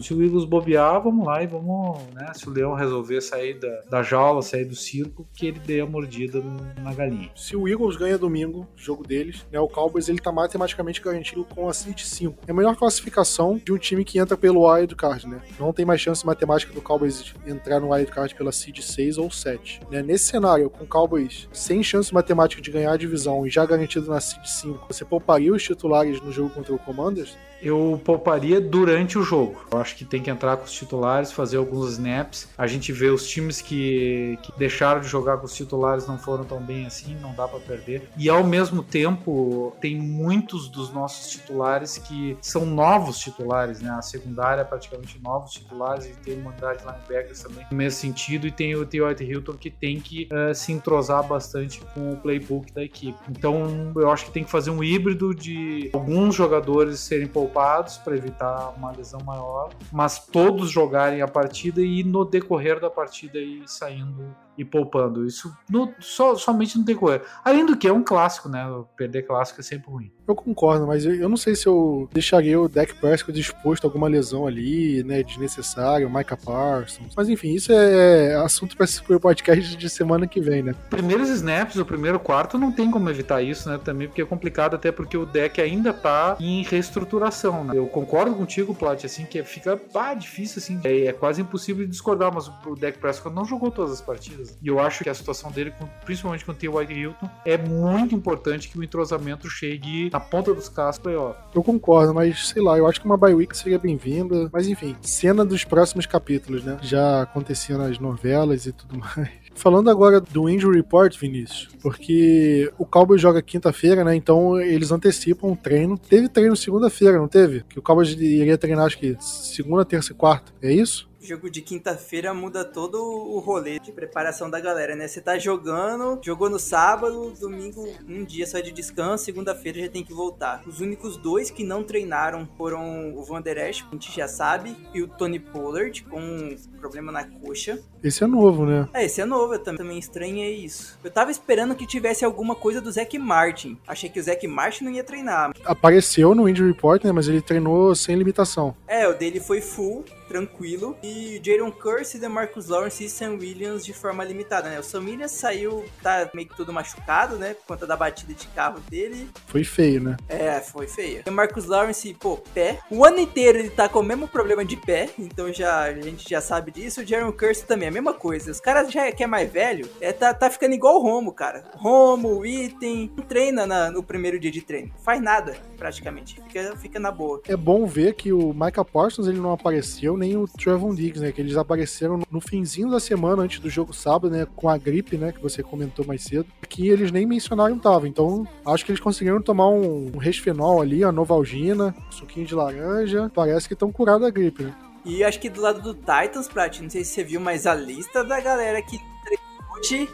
se o Eagles bobear, vamos lá e vamos, né? Se o Leão resolver sair da, da jaula, sair do circo, que ele dê a mordida na galinha. Se o Eagles ganha domingo, jogo deles, né? O Cowboys ele tá matematicamente garantido com a Seed 5. É a melhor classificação de um time que entra pelo wild card, né? Não tem mais chance matemática do Cowboys entrar no wild card pela Seed 6 ou 7. Né? Nesse cenário, com o Cowboys sem chance matemática de ganhar a divisão e já garantido na Seed 5, você pouparia os titulares no jogo contra o Commanders? eu pouparia durante o jogo. Eu acho que tem que entrar com os titulares, fazer alguns snaps. A gente vê os times que, que deixaram de jogar com os titulares não foram tão bem assim, não dá para perder. E ao mesmo tempo, tem muitos dos nossos titulares que são novos titulares, né? A secundária é praticamente novos titulares e tem uma unidade linebackers também no mesmo sentido. E tem o T.Y. Hilton que tem que uh, se entrosar bastante com o playbook da equipe. Então eu acho que tem que fazer um híbrido de alguns jogadores serem poupados para evitar uma lesão maior, mas todos jogarem a partida e no decorrer da partida ir saindo e poupando. Isso no, so, somente no decorrer. Além do que é um clássico, né? Perder clássico é sempre ruim. Eu concordo, mas eu, eu não sei se eu deixaria o Deck Prescott disposto a alguma lesão ali, né? Desnecessário, Micah Parsons. Mas enfim, isso é assunto para o podcast de semana que vem, né? Primeiros snaps, o primeiro quarto, não tem como evitar isso, né? Também porque é complicado, até porque o deck ainda tá em reestruturação, né? Eu concordo contigo, Plot, assim, que fica ah, difícil, assim. É, é quase impossível discordar, mas o Deck Prescott não jogou todas as partidas. E eu acho que a situação dele, principalmente com o T.Y. Hilton, é muito importante que o entrosamento chegue na ponta dos cascos playoff. Eu concordo, mas sei lá, eu acho que uma bye week seria bem-vinda. Mas enfim, cena dos próximos capítulos, né? Já acontecia nas novelas e tudo mais. Falando agora do injury report, Vinícius, porque o Cowboys joga quinta-feira, né? Então eles antecipam o treino. Teve treino segunda-feira, não teve? Que o Cowboys iria treinar, acho que segunda, terça e quarta. É isso? Jogo de quinta-feira muda todo o rolê de preparação da galera, né? Você tá jogando, jogou no sábado, domingo, um dia só de descanso, segunda-feira já tem que voltar. Os únicos dois que não treinaram foram o Van Der Esch, a gente já sabe, e o Tony Pollard, com um problema na coxa. Esse é novo, né? É, esse é novo, eu também estranhei isso. Eu tava esperando que tivesse alguma coisa do Zac Martin. Achei que o Zac Martin não ia treinar. Apareceu no Injury Report, né? Mas ele treinou sem limitação. É, o dele foi full, tranquilo. E Jaron Curse, DeMarcus Lawrence e Sam Williams de forma limitada, né? O Sam Williams saiu, tá meio que todo machucado, né? Por conta da batida de carro dele. Foi feio, né? É, foi feio. DeMarcus Lawrence, pô, pé. O ano inteiro ele tá com o mesmo problema de pé, então já, a gente já sabe disso. O Jaron Curse também, a mesma coisa. Os caras já que é mais velho, é, tá, tá ficando igual o Romo, cara. Romo, Item, não treina na, no primeiro dia de treino. Faz nada, praticamente. Fica, fica na boa. É bom ver que o Micah Parsons ele não apareceu, nem o Trevon Diggs, né? Que eles apareceram no finzinho da semana antes do jogo sábado, né? Com a gripe, né? Que você comentou mais cedo. Que eles nem mencionaram tava. Então, acho que eles conseguiram tomar um, um resfenol ali, a novalgina, um suquinho de laranja. Parece que estão curados da gripe, né? E acho que do lado do Titans, Prat, não sei se você viu, mas a lista da galera que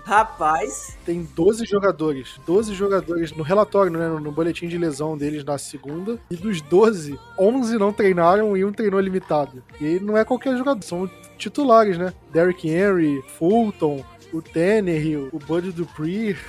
rapaz. Tem 12 jogadores. 12 jogadores no relatório, né, no boletim de lesão deles na segunda. E dos 12, 11 não treinaram e um treinou limitado. E aí não é qualquer jogador, são titulares, né? Derrick Henry, Fulton, o Tanner, o Buddy Dupree.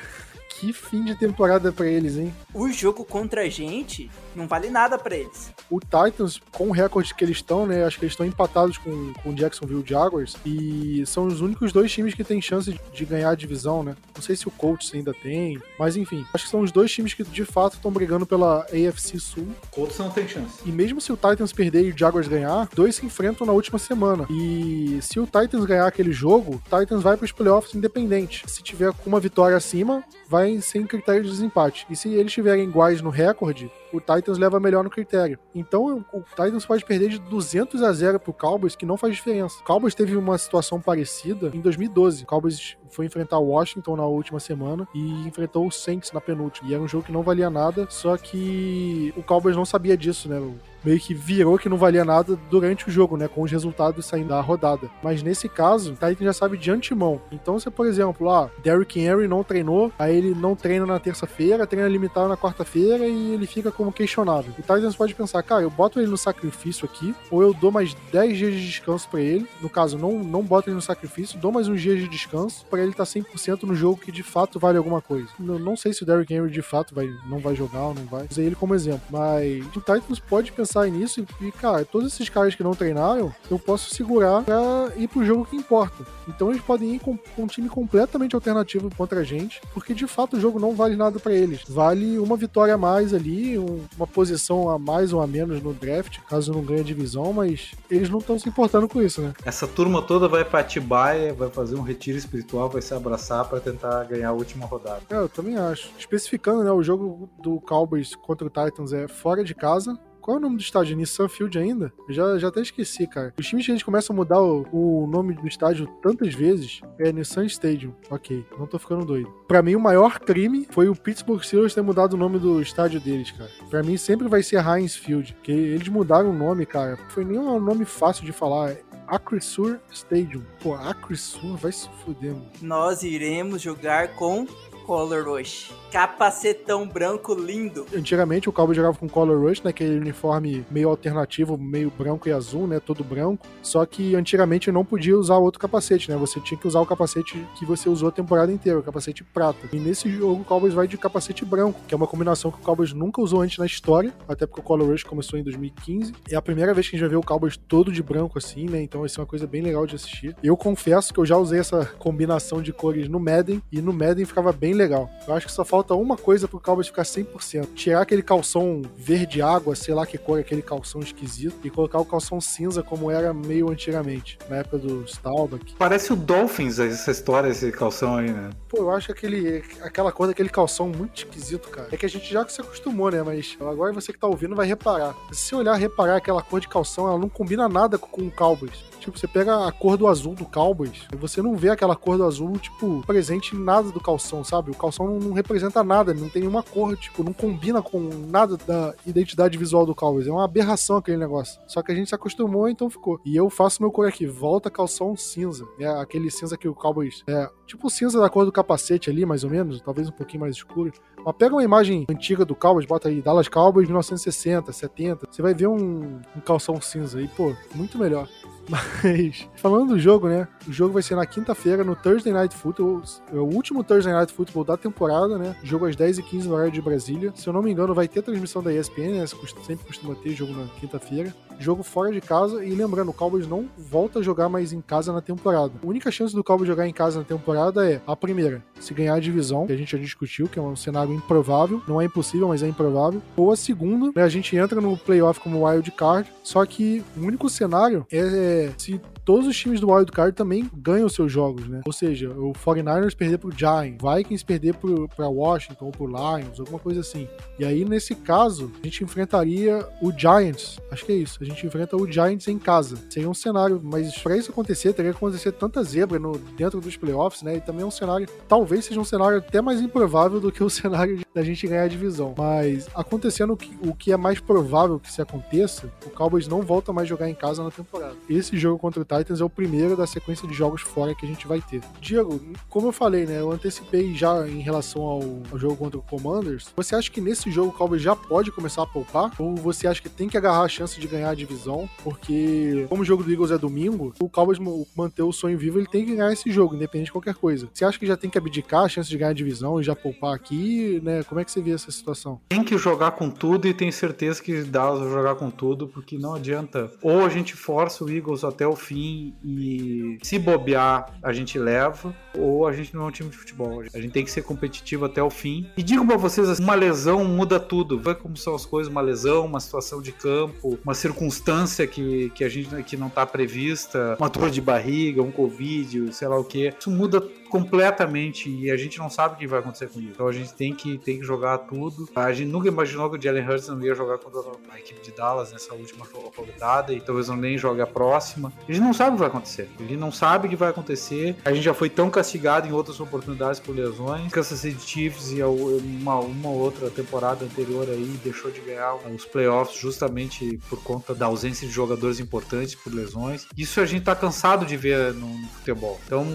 Que fim de temporada para eles, hein? O jogo contra a gente não vale nada para eles. O Titans, com o recorde que eles estão, né? Acho que eles estão empatados com, com o Jacksonville Jaguars. E são os únicos dois times que têm chance de, de ganhar a divisão, né? Não sei se o Colts ainda tem. Mas enfim, acho que são os dois times que de fato estão brigando pela AFC Sul. Colts não tem chance. E mesmo se o Titans perder e o Jaguars ganhar, dois se enfrentam na última semana. E se o Titans ganhar aquele jogo, o Titans vai para os playoffs independente. Se tiver com uma vitória acima, vai sem critério de desempate. E se eles estiverem iguais no recorde, o Titans leva melhor no critério. Então o Titans pode perder de 200 a 0 pro Cowboys, que não faz diferença. O Cowboys teve uma situação parecida em 2012. O Cowboys foi enfrentar Washington na última semana e enfrentou o Saints na penúltima. E era um jogo que não valia nada, só que o Cowboys não sabia disso, né? meio que virou que não valia nada durante o jogo, né? Com os resultados saindo da rodada. Mas nesse caso, o Titan já sabe de antemão. Então, se por exemplo, ah, Derrick Henry não treinou, aí ele não treina na terça-feira, treina limitado na quarta-feira e ele fica como questionável. O Titans pode pensar, cara, eu boto ele no sacrifício aqui, ou eu dou mais 10 dias de descanso para ele. No caso, não, não boto ele no sacrifício, dou mais uns dias de descanso para ele estar tá 100% no jogo que de fato vale alguma coisa. Não, não sei se o Derrick Henry de fato vai, não vai jogar ou não vai. Usei ele como exemplo. Mas o Titans pode pensar nisso e, cara, todos esses caras que não treinaram, eu posso segurar pra ir pro jogo que importa. Então eles podem ir com, com um time completamente alternativo contra a gente, porque de fato o jogo não vale nada para eles. Vale uma vitória a mais ali, um, uma posição a mais ou a menos no draft, caso não ganhe a divisão, mas eles não estão se importando com isso, né? Essa turma toda vai pra Atibaia, vai fazer um retiro espiritual, vai se abraçar para tentar ganhar a última rodada. É, eu também acho. Especificando, né, o jogo do Cowboys contra o Titans é fora de casa, qual é o nome do estádio? Nissan Field ainda? Eu já, já até esqueci, cara. Os times que a gente começa a mudar o, o nome do estádio tantas vezes é Nissan Stadium. Ok, não tô ficando doido. Pra mim, o maior crime foi o Pittsburgh Steelers ter mudado o nome do estádio deles, cara. Pra mim, sempre vai ser Heinz Field. Porque eles mudaram o nome, cara. Foi nem um nome fácil de falar. Acrisur Stadium. Pô, Acrisur vai se fuder, mano. Nós iremos jogar com Color Rush. Capacetão branco lindo. Antigamente o Cowboy jogava com Color Rush, né? Aquele uniforme meio alternativo, meio branco e azul, né? Todo branco. Só que antigamente não podia usar outro capacete, né? Você tinha que usar o capacete que você usou a temporada inteira, o capacete prata. E nesse jogo o Cowboys vai de capacete branco, que é uma combinação que o Cowboys nunca usou antes na história, até porque o Color Rush começou em 2015. É a primeira vez que a gente vai ver o Cowboys todo de branco assim, né? Então vai ser uma coisa bem legal de assistir. Eu confesso que eu já usei essa combinação de cores no Madden e no Madden ficava bem legal. Eu acho que só falta uma coisa pro Cowboys ficar 100%. Tirar aquele calção verde água, sei lá que cor, aquele calção esquisito, e colocar o calção cinza como era meio antigamente, na época do Staubach. Parece o Dolphins essa história, esse calção aí, né? Pô, eu acho aquele, aquela cor daquele calção muito esquisito, cara. É que a gente já se acostumou, né? Mas agora você que tá ouvindo vai reparar. Se olhar, reparar aquela cor de calção, ela não combina nada com o Cowboys. Tipo, você pega a cor do azul do Cowboys, você não vê aquela cor do azul, tipo, presente em nada do calção, sabe? O calção não representa representa nada, não tem nenhuma cor, tipo, não combina com nada da identidade visual do Cowboys. É uma aberração aquele negócio. Só que a gente se acostumou, então ficou. E eu faço meu cor aqui, volta calção cinza. É aquele cinza que o Cowboys. É tipo cinza da cor do capacete ali, mais ou menos, talvez um pouquinho mais escuro. Mas pega uma imagem antiga do Cowboys, bota aí Dallas Cowboys 1960, 70. Você vai ver um, um calção cinza aí, pô, muito melhor. Mas, falando do jogo, né? O jogo vai ser na quinta-feira, no Thursday Night Football. É o último Thursday Night Football da temporada, né? Jogo às 10h15 no horário de Brasília. Se eu não me engano, vai ter transmissão da ESPN, né? Sempre costuma ter jogo na quinta-feira. Jogo fora de casa. E lembrando, o Cowboys não volta a jogar mais em casa na temporada. A única chance do Cowboys jogar em casa na temporada é a primeira, se ganhar a divisão, que a gente já discutiu, que é um cenário improvável. Não é impossível, mas é improvável. Ou a segunda, né? A gente entra no playoff como wild card. Só que o único cenário é se todos os times do Wild Card também ganham seus jogos, né? Ou seja, o 49ers perder pro Giants, Vikings perder pro, pra Washington ou pro Lions, alguma coisa assim. E aí, nesse caso, a gente enfrentaria o Giants. Acho que é isso. A gente enfrenta o Giants em casa. Seria um cenário, mas pra isso acontecer, teria que acontecer tanta zebra no, dentro dos playoffs, né? E também é um cenário, talvez seja um cenário até mais improvável do que o cenário da gente ganhar a divisão. Mas acontecendo o que, o que é mais provável que se aconteça, o Cowboys não volta mais jogar em casa na temporada. Esse jogo contra o Titans é o primeiro da sequência de jogos fora que a gente vai ter. Diego, como eu falei, né? Eu antecipei já em relação ao, ao jogo contra o Commanders. Você acha que nesse jogo o Cowboys já pode começar a poupar? Ou você acha que tem que agarrar a chance de ganhar a divisão? Porque, como o jogo do Eagles é domingo, o Cowboys manter o sonho vivo, ele tem que ganhar esse jogo, independente de qualquer coisa. Você acha que já tem que abdicar a chance de ganhar a divisão e já poupar aqui, né? Como é que você vê essa situação? Tem que jogar com tudo e tenho certeza que Dallas vai jogar com tudo, porque não adianta. Ou a gente força o Eagles até o fim e se bobear, a gente leva, ou a gente não é um time de futebol. A gente tem que ser competitivo até o fim. E digo para vocês, assim, uma lesão muda tudo. Vê como são as coisas, uma lesão, uma situação de campo, uma circunstância que, que a gente que não está prevista, uma dor de barriga, um covid, sei lá o que. Isso muda work completamente e a gente não sabe o que vai acontecer com isso. Então a gente tem que, tem que jogar tudo. A gente nunca imaginou que o Jalen Hurts não ia jogar contra a equipe de Dallas nessa última rodada e talvez não nem jogue a próxima. A gente não sabe o que vai acontecer. Ele não sabe o que vai acontecer. A gente já foi tão castigado em outras oportunidades por lesões. Kansas City Chiefs e uma, uma outra temporada anterior aí deixou de ganhar os playoffs justamente por conta da ausência de jogadores importantes por lesões. Isso a gente tá cansado de ver no futebol. Então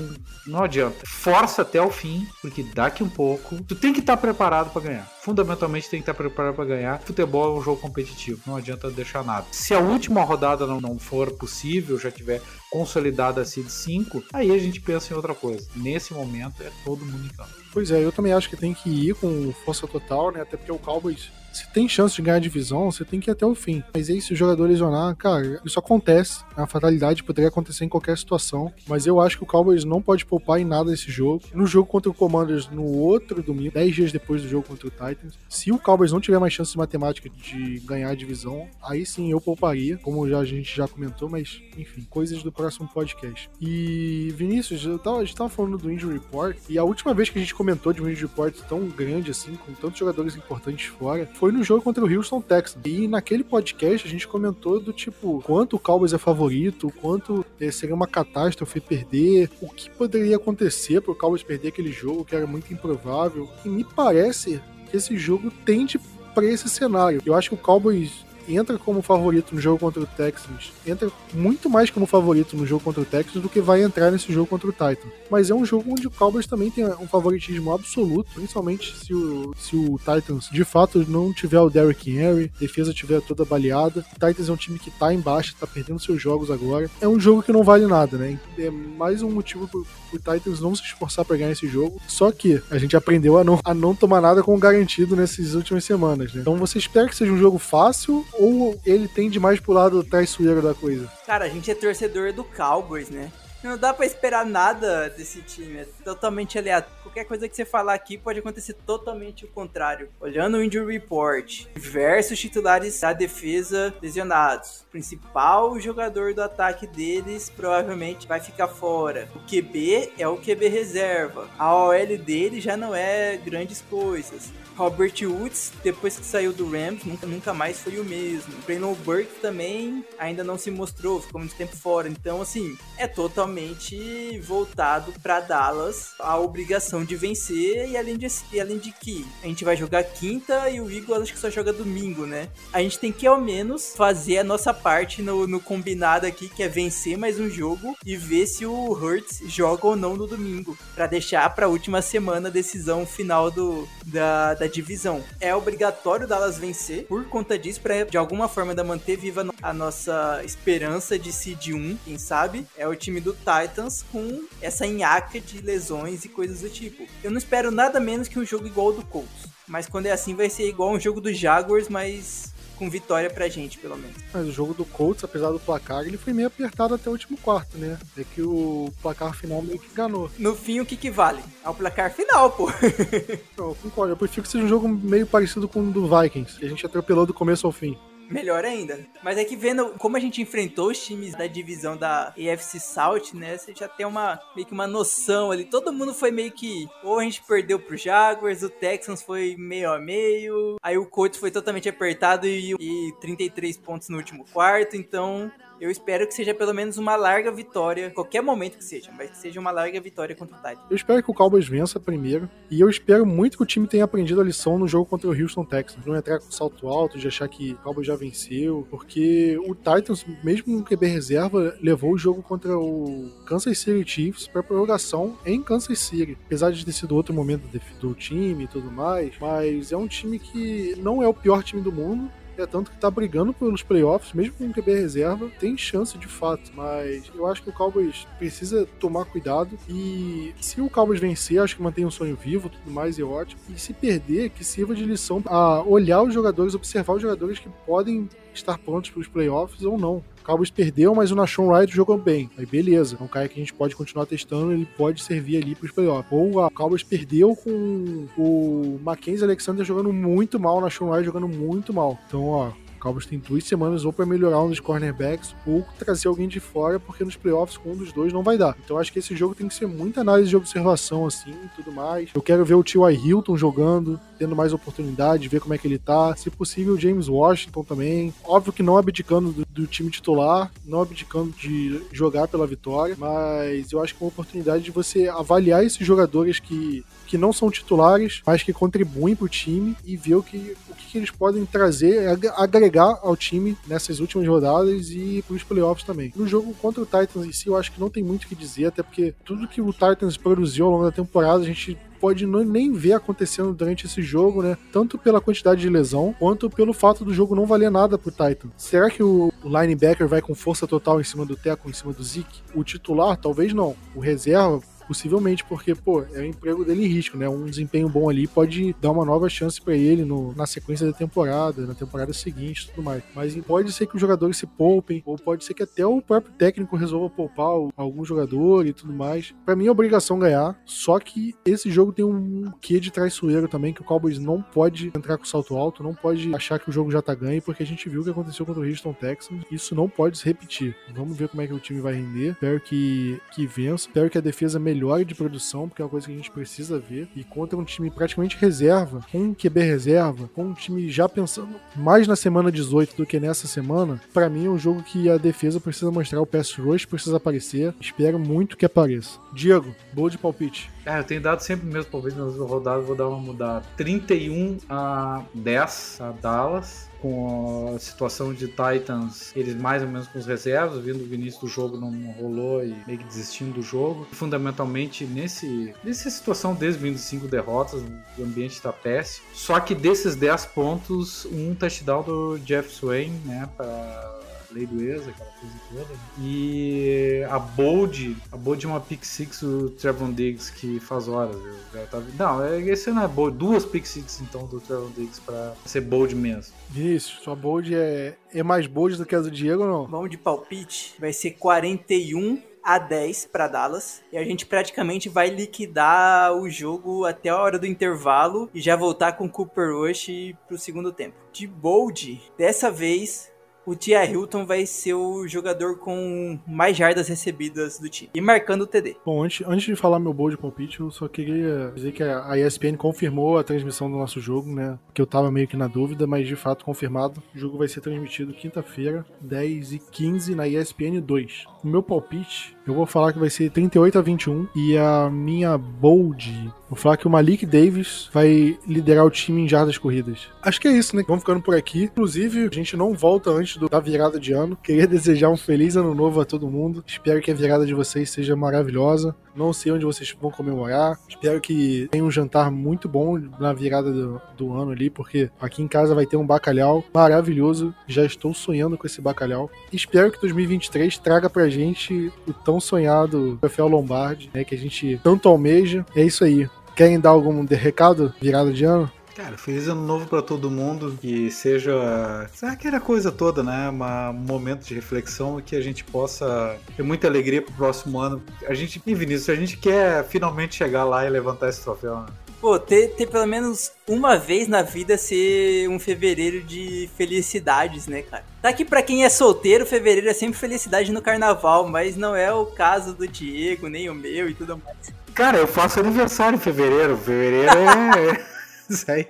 não adianta força até o fim, porque daqui um pouco tu tem que estar tá preparado para ganhar. Fundamentalmente tem que estar tá preparado para ganhar. Futebol é um jogo competitivo, não adianta deixar nada. Se a última rodada não, não for possível, já tiver consolidada a seed 5, aí a gente pensa em outra coisa. Nesse momento é todo mundo em campo. Pois é, eu também acho que tem que ir com força total, né? Até porque o Cowboys se tem chance de ganhar a divisão, você tem que ir até o fim. Mas aí, se o jogador lesionar, cara, isso acontece. É uma fatalidade, poderia acontecer em qualquer situação. Mas eu acho que o Cowboys não pode poupar em nada esse jogo. No jogo contra o Commanders, no outro domingo, 10 dias depois do jogo contra o Titans, se o Cowboys não tiver mais chance de matemática de ganhar a divisão, aí sim eu pouparia, como já, a gente já comentou, mas enfim, coisas do próximo podcast. E Vinícius, eu tava, a gente tava falando do Injury Report, e a última vez que a gente comentou de um Injury Report tão grande assim, com tantos jogadores importantes fora, foi no jogo contra o Houston Texans. E naquele podcast a gente comentou do tipo, quanto o Cowboys é favorito, quanto é, seria uma catástrofe perder, o que poderia acontecer pro Cowboys perder aquele jogo, que era muito improvável. E me parece que esse jogo tende para esse cenário. Eu acho que o Cowboys entra como favorito no jogo contra o Texans, entra muito mais como favorito no jogo contra o Texans do que vai entrar nesse jogo contra o Titan. Mas é um jogo onde o Cowboys também tem um favoritismo absoluto, principalmente se o, se o Titans de fato não tiver o Derrick Henry, defesa tiver toda baleada. O Titans é um time que tá embaixo, tá perdendo seus jogos agora. É um jogo que não vale nada, né? É mais um motivo pro, pro Titans não se esforçar para ganhar esse jogo. Só que a gente aprendeu a não, a não tomar nada como garantido nessas últimas semanas, né? Então você espera que seja um jogo fácil ou ele tende mais pro lado traiçoeiro da coisa? Cara, a gente é torcedor do Cowboys, né? Não dá para esperar nada desse time, é totalmente aleatório. Qualquer coisa que você falar aqui pode acontecer totalmente o contrário. Olhando o injury report, diversos titulares da defesa lesionados. O principal jogador do ataque deles provavelmente vai ficar fora. O QB é o QB reserva. A OL dele já não é grandes coisas. Robert Woods, depois que saiu do Rams, nunca, nunca mais foi o mesmo. Brandon Burke também ainda não se mostrou, ficou muito tempo fora. Então, assim, é totalmente totalmente voltado para Dallas, a obrigação de vencer e além de, e além de que a gente vai jogar quinta e o Eagles acho que só joga domingo, né? A gente tem que ao menos fazer a nossa parte no, no combinado aqui, que é vencer mais um jogo e ver se o Hurts joga ou não no domingo, para deixar para a última semana a decisão final do, da, da divisão. É obrigatório Dallas vencer por conta disso, para de alguma forma ainda manter viva a nossa esperança de seed 1, quem sabe? É o time do Titans com essa enhaca de lesões e coisas do tipo. Eu não espero nada menos que um jogo igual ao do Colts. Mas quando é assim, vai ser igual um jogo do Jaguars, mas com vitória pra gente, pelo menos. Mas o jogo do Colts, apesar do placar, ele foi meio apertado até o último quarto, né? É que o placar final meio que enganou. No fim, o que que vale? É o placar final, pô. eu concordo, eu prefiro que seja um jogo meio parecido com o do Vikings, que a gente atropelou do começo ao fim. Melhor ainda. Mas é que vendo como a gente enfrentou os times da divisão da AFC South, né? Você já tem uma meio que uma noção ali. Todo mundo foi meio que. Ou a gente perdeu pro Jaguars, o Texans foi meio a meio. Aí o Colts foi totalmente apertado e, e 33 pontos no último quarto. Então eu espero que seja pelo menos uma larga vitória, qualquer momento que seja, mas que seja uma larga vitória contra o Titans. Eu espero que o Cowboys vença primeiro, e eu espero muito que o time tenha aprendido a lição no jogo contra o Houston Texans. Não entrar com salto alto, de achar que o Cowboys já venceu, porque o Titans, mesmo no QB reserva, levou o jogo contra o Kansas City Chiefs para prorrogação em Kansas City. Apesar de ter sido outro momento do time e tudo mais, mas é um time que não é o pior time do mundo, é tanto que tá brigando pelos playoffs, mesmo com o QB reserva, tem chance de fato. Mas eu acho que o Cowboys precisa tomar cuidado. E se o Cowboys vencer, acho que mantém um sonho vivo, tudo mais é ótimo. E se perder, que sirva de lição a olhar os jogadores, observar os jogadores que podem estar prontos para os playoffs ou não. O Cowboys perdeu, mas o Nashon Wright jogou bem. Aí beleza, é um cara que a gente pode continuar testando, ele pode servir ali para os playoffs. Ou o Cowboys perdeu com o Mackenzie Alexander jogando muito mal, o Nashon Wright jogando muito mal. Então, ó, Cowboys tem duas semanas ou para melhorar um dos cornerbacks ou trazer alguém de fora, porque nos playoffs com um dos dois não vai dar. Então acho que esse jogo tem que ser muita análise de observação assim tudo mais. Eu quero ver o T.Y. Hilton jogando, tendo mais oportunidade, ver como é que ele tá. Se possível, o James Washington também. Óbvio que não abdicando do, do time titular, não abdicando de jogar pela vitória, mas eu acho que é uma oportunidade de você avaliar esses jogadores que que não são titulares, mas que contribuem para o time e ver o que, o que eles podem trazer, agregar ao time nessas últimas rodadas e para os playoffs também. No jogo contra o Titans em si, eu acho que não tem muito o que dizer, até porque tudo que o Titans produziu ao longo da temporada, a gente pode nem ver acontecendo durante esse jogo, né? Tanto pela quantidade de lesão, quanto pelo fato do jogo não valer nada pro Titan. Será que o linebacker vai com força total em cima do Teco, em cima do Zeke? O titular, talvez não. O reserva Possivelmente, porque, pô, é o emprego dele em risco, né? Um desempenho bom ali pode dar uma nova chance para ele no, na sequência da temporada, na temporada seguinte tudo mais. Mas pode ser que os jogadores se poupem, ou pode ser que até o próprio técnico resolva poupar algum jogador e tudo mais. Para mim é obrigação ganhar, só que esse jogo tem um quê de traiçoeiro também, que o Cowboys não pode entrar com salto alto, não pode achar que o jogo já tá ganho, porque a gente viu o que aconteceu contra o Houston Texans. Isso não pode se repetir. Vamos ver como é que o time vai render. Espero que, que vença. Espero que a defesa melhore melhor de produção, porque é uma coisa que a gente precisa ver. E contra um time praticamente reserva, com um QB reserva, com um time já pensando mais na semana 18 do que nessa semana, para mim é um jogo que a defesa precisa mostrar, o pass rush precisa aparecer. Espero muito que apareça. Diego, boa de palpite. É, eu tenho dado sempre mesmo palpite nas rodadas, vou dar uma mudada. 31 a 10 a Dallas com a situação de Titans, eles mais ou menos com os reservas, vindo o início do jogo não rolou e meio que desistindo do jogo. Fundamentalmente nesse nessa situação desde vindo cinco derrotas, o ambiente está péssimo. Só que desses 10 pontos, um touchdown do Jeff Swain, né, para lei do ex, aquela coisa toda. E a Bold, a Bold é uma pick six do Trevon Diggs que faz horas. Eu já tava... Não, é, esse não é Bold, duas pick six então do Trevon Diggs pra ser Bold mesmo. Vinícius, sua Bold é, é mais Bold do que a do Diego ou não? Vamos de palpite, vai ser 41 a 10 para Dallas e a gente praticamente vai liquidar o jogo até a hora do intervalo e já voltar com Cooper Rush pro segundo tempo. De bold, dessa vez o Tia Hilton vai ser o jogador com mais jardas recebidas do time. E marcando o TD. Bom, antes, antes de falar meu bold palpite, eu só queria dizer que a ESPN confirmou a transmissão do nosso jogo, né? Que eu tava meio que na dúvida, mas de fato confirmado. O jogo vai ser transmitido quinta-feira, 10 e 15 na ESPN 2. O meu palpite, eu vou falar que vai ser 38 a 21 e a minha bold Vou falar que o Malik Davis vai liderar o time em jardas corridas. Acho que é isso, né? Vamos ficando por aqui. Inclusive, a gente não volta antes do, da virada de ano. Queria desejar um feliz ano novo a todo mundo. Espero que a virada de vocês seja maravilhosa. Não sei onde vocês vão comemorar. Espero que tenha um jantar muito bom na virada do, do ano ali, porque aqui em casa vai ter um bacalhau maravilhoso. Já estou sonhando com esse bacalhau. Espero que 2023 traga pra gente o tão sonhado troféu Lombardi, né? Que a gente tanto almeja. É isso aí. Querem dar algum recado virada de ano? Cara, feliz ano novo para todo mundo, que seja aquela coisa toda, né? Uma, um momento de reflexão que a gente possa ter muita alegria pro próximo ano. A gente, e Vinícius, a gente quer finalmente chegar lá e levantar esse troféu, né? Pô, ter, ter pelo menos uma vez na vida ser um fevereiro de felicidades, né, cara? Tá que pra quem é solteiro, fevereiro é sempre felicidade no carnaval, mas não é o caso do Diego, nem o meu e tudo mais. Cara, eu faço aniversário em fevereiro. Fevereiro é. Isso aí.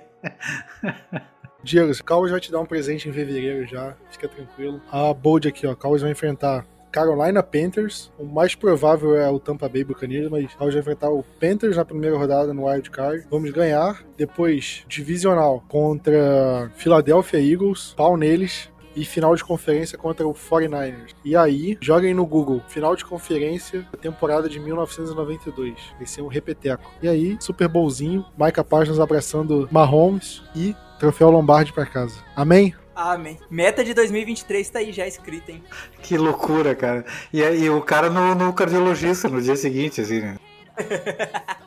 Diego, o Cowboys vai te dar um presente em fevereiro já, fica tranquilo. A Bold aqui, ó, Cowboys vai enfrentar Carolina Panthers. O mais provável é o Tampa Bay Buccaneers, mas Cowboys vai enfrentar o Panthers na primeira rodada no Wild Card. Vamos ganhar. Depois, divisional contra Philadelphia Eagles. Pau neles e final de conferência contra o 49ers. E aí, joguem no Google, final de conferência da temporada de 1992. Vai ser um repeteco. E aí, Super Bowlzinho, Micah Parsons abraçando Mahomes e troféu Lombardi para casa. Amém? Amém. Meta de 2023 tá aí já escrita, hein? Que loucura, cara. E aí, o cara no, no cardiologista no dia seguinte, assim, né?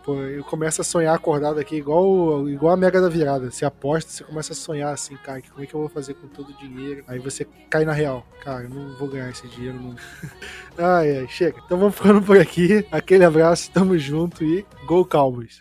Pô, eu começo a sonhar acordado aqui, igual, igual a Mega da Virada. Você aposta, você começa a sonhar assim, cara, como é que eu vou fazer com todo o dinheiro? Aí você cai na real. Cara, eu não vou ganhar esse dinheiro nunca. ai, ai, chega. Então vamos ficando por aqui. Aquele abraço, tamo junto e Go Cowboys!